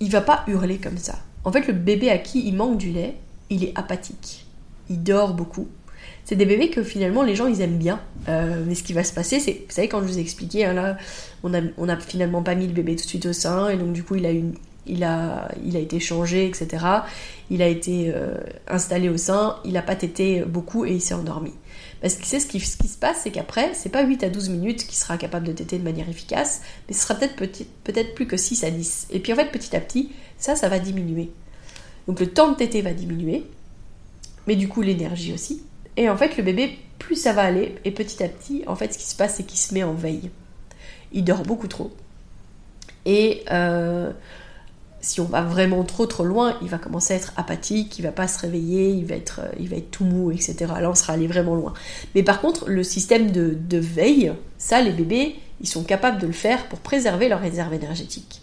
il va pas hurler comme ça. En fait, le bébé à qui il manque du lait, il est apathique. Il dort beaucoup. C'est des bébés que finalement les gens ils aiment bien. Euh, mais ce qui va se passer, c'est, vous savez, quand je vous ai expliqué, hein, là, on a, on a finalement pas mis le bébé tout de suite au sein, et donc du coup il a il a, il a été changé, etc. Il a été euh, installé au sein, il a pas tété beaucoup et il s'est endormi. Parce que ce qui, qui se passe, c'est qu'après, c'est pas 8 à 12 minutes qu'il sera capable de téter de manière efficace, mais ce sera peut-être peut-être plus que 6 à 10. Et puis en fait, petit à petit, ça, ça va diminuer. Donc le temps de téter va diminuer, mais du coup l'énergie aussi. Et en fait, le bébé, plus ça va aller, et petit à petit, en fait, ce qui se passe, c'est qu'il se met en veille. Il dort beaucoup trop. Et euh, si on va vraiment trop trop loin, il va commencer à être apathique, il va pas se réveiller, il va être, euh, tout mou, etc. Là, on sera allé vraiment loin. Mais par contre, le système de, de veille, ça, les bébés, ils sont capables de le faire pour préserver leur réserve énergétique.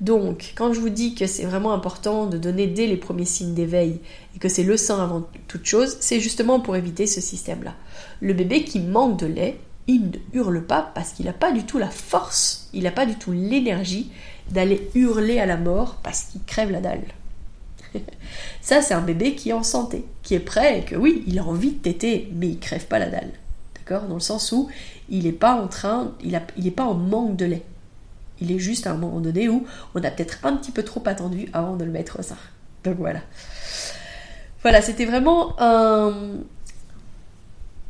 Donc, quand je vous dis que c'est vraiment important de donner dès les premiers signes d'éveil et que c'est le sein avant toute chose, c'est justement pour éviter ce système-là. Le bébé qui manque de lait, il ne hurle pas parce qu'il n'a pas du tout la force, il n'a pas du tout l'énergie d'aller hurler à la mort parce qu'il crève la dalle. Ça, c'est un bébé qui est en santé, qui est prêt et que oui, il a envie de téter, mais il crève pas la dalle. D'accord? Dans le sens où il n'est pas en train, il n'est pas en manque de lait. Il est juste à un moment donné où on a peut-être un petit peu trop attendu avant de le mettre sein. Donc voilà. Voilà, c'était vraiment un,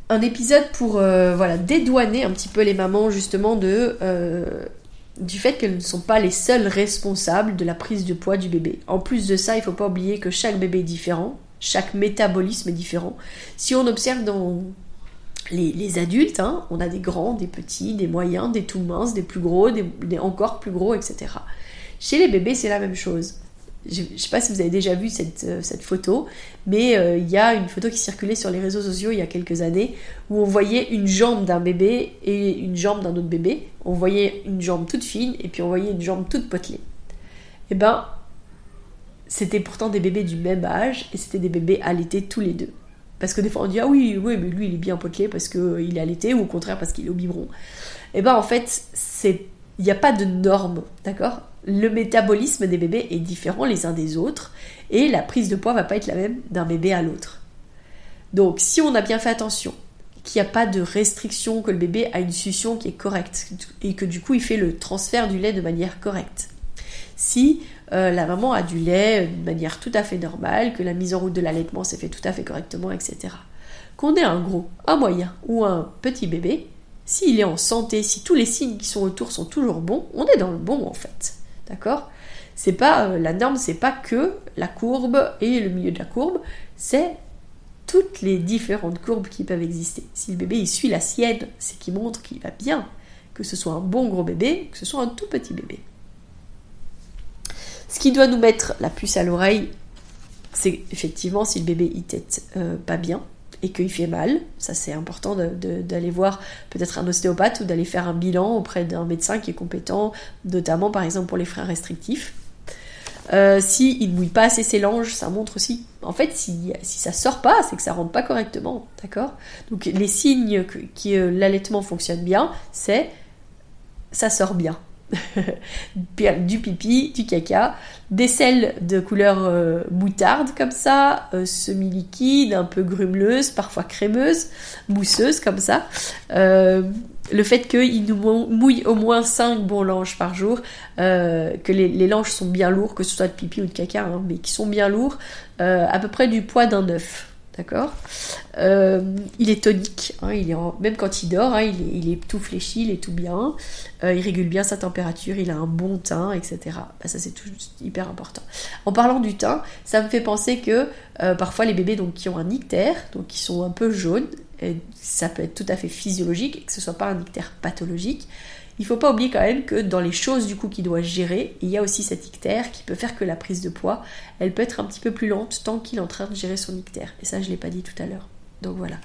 un épisode pour euh, voilà, dédouaner un petit peu les mamans justement de euh, du fait qu'elles ne sont pas les seules responsables de la prise de poids du bébé. En plus de ça, il ne faut pas oublier que chaque bébé est différent, chaque métabolisme est différent. Si on observe dans les, adultes, hein, on a des grands, des petits, des moyens, des tout minces, des plus gros, des, encore plus gros, etc. Chez les bébés, c'est la même chose je ne sais pas si vous avez déjà vu cette, euh, photo, mais euh, il y a une photo qui circulait sur les réseaux sociaux il y a quelques années où on voyait une jambe d'un bébé et une jambe d'un autre bébé. On voyait une jambe toute fine et puis on voyait une jambe toute potelée. Et eh ben, c'était pourtant des bébés du même âge et c'était des bébés allaités tous les deux. Parce que des fois on dit ah oui, oui, mais lui il est bien potelé parce qu'il euh, est allaité ou au contraire parce qu'il est au biberon. Et eh ben en fait, c'est il n'y a pas de normes, d'accord? Le métabolisme des bébés est différent les uns des autres et la prise de poids va pas être la même d'un bébé à l'autre. Donc si on a bien fait attention, qu'il n'y a pas de restriction, que le bébé a une succion qui est correcte et que du coup il fait le transfert du lait de manière correcte. Si euh, la maman a du lait de manière tout à fait normale, que la mise en route de l'allaitement s'est fait tout à fait correctement, etc. Qu'on ait un gros, un moyen ou un petit bébé, s'il est en santé, si tous les signes qui sont autour sont toujours bons, on est dans le bon en fait. D'accord? C'est pas euh, la norme, c'est pas que la courbe et le milieu de la courbe, c'est toutes les différentes courbes qui peuvent exister. Si le bébé il suit la sienne, c'est qu'il montre qu'il va bien, que ce soit un bon gros bébé, que ce soit un tout petit bébé. Ce qui doit nous mettre la puce à l'oreille, c'est effectivement si le bébé il tête euh, pas bien, et qu'il fait mal, ça c'est important d'aller voir peut-être un ostéopathe ou d'aller faire un bilan auprès d'un médecin qui est compétent, notamment par exemple pour les freins restrictifs. Euh, si il ne mouille pas assez ses langes, ça montre aussi. En fait, si, si ça sort pas, c'est que ça rentre pas correctement, d'accord? Donc les signes que, que euh, l'allaitement fonctionne bien, c'est ça sort bien. du pipi, du caca, des sels de couleur euh, moutarde comme ça, euh, semi-liquide, un peu grumeleuse, parfois crémeuse, mousseuse comme ça. Euh, le fait qu'il nous mouille au moins 5 bons langes par jour, que les, les, langes sont bien lourds, que ce soit de pipi ou de caca, hein, mais qui sont bien lourds, à peu près du poids d'un œuf. D'accord euh, Il est tonique, hein, il est même quand il dort, hein, il, est, tout fléchi, il est tout bien, euh, il régule bien sa température, il a un bon teint, etc. Bah, ça c'est tout hyper important. En parlant du teint, ça me fait penser que euh, parfois les bébés donc, qui ont un nictère, donc qui sont un peu jaunes, ça peut être tout à fait physiologique et que ce soit pas un nictère pathologique, il faut pas oublier quand même que dans les choses du coup qu'il doit gérer, il y a aussi cet ictère qui peut faire que la prise de poids, elle peut être un petit peu plus lente tant qu'il est en train de gérer son ictère. Et ça, je l'ai pas dit tout à l'heure. Donc voilà.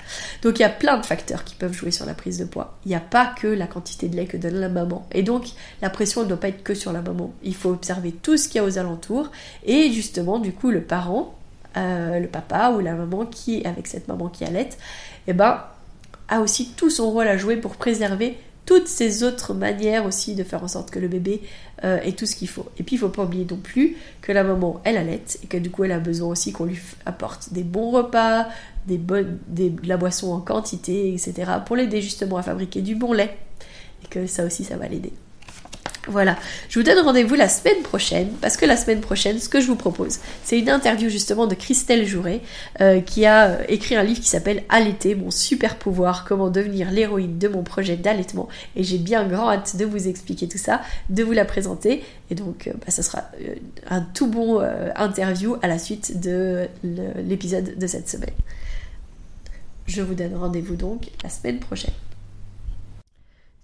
Donc il y a plein de facteurs qui peuvent jouer sur la prise de poids. Il n'y a pas que la quantité de lait que donne la maman. Et donc la pression ne doit pas être que sur la maman. Il faut observer tout ce qu'il y a aux alentours. Et justement, du coup, le parent, euh, le papa ou la maman qui est avec cette maman qui allait, eh ben, a aussi tout son rôle à jouer pour préserver toutes ces autres manières aussi de faire en sorte que le bébé euh, ait tout ce qu'il faut. Et puis il faut pas oublier non plus que la maman, elle allait et que du coup elle a besoin aussi qu'on lui apporte des bons repas, des bonnes, de la boisson en quantité, etc. pour l'aider justement à fabriquer du bon lait. Et que ça aussi, ça va l'aider. Voilà, je vous donne rendez-vous la semaine prochaine, parce que la semaine prochaine, ce que je vous propose, c'est une interview justement de Christelle Jouret, euh, qui a euh, écrit un livre qui s'appelle Allaiter, mon super pouvoir, comment devenir l'héroïne de mon projet d'allaitement. Et j'ai bien grand hâte de vous expliquer tout ça, de vous la présenter. Et donc, euh, bah, ça sera un tout bon interview à la suite de l'épisode de cette semaine. Je vous donne rendez-vous donc la semaine prochaine.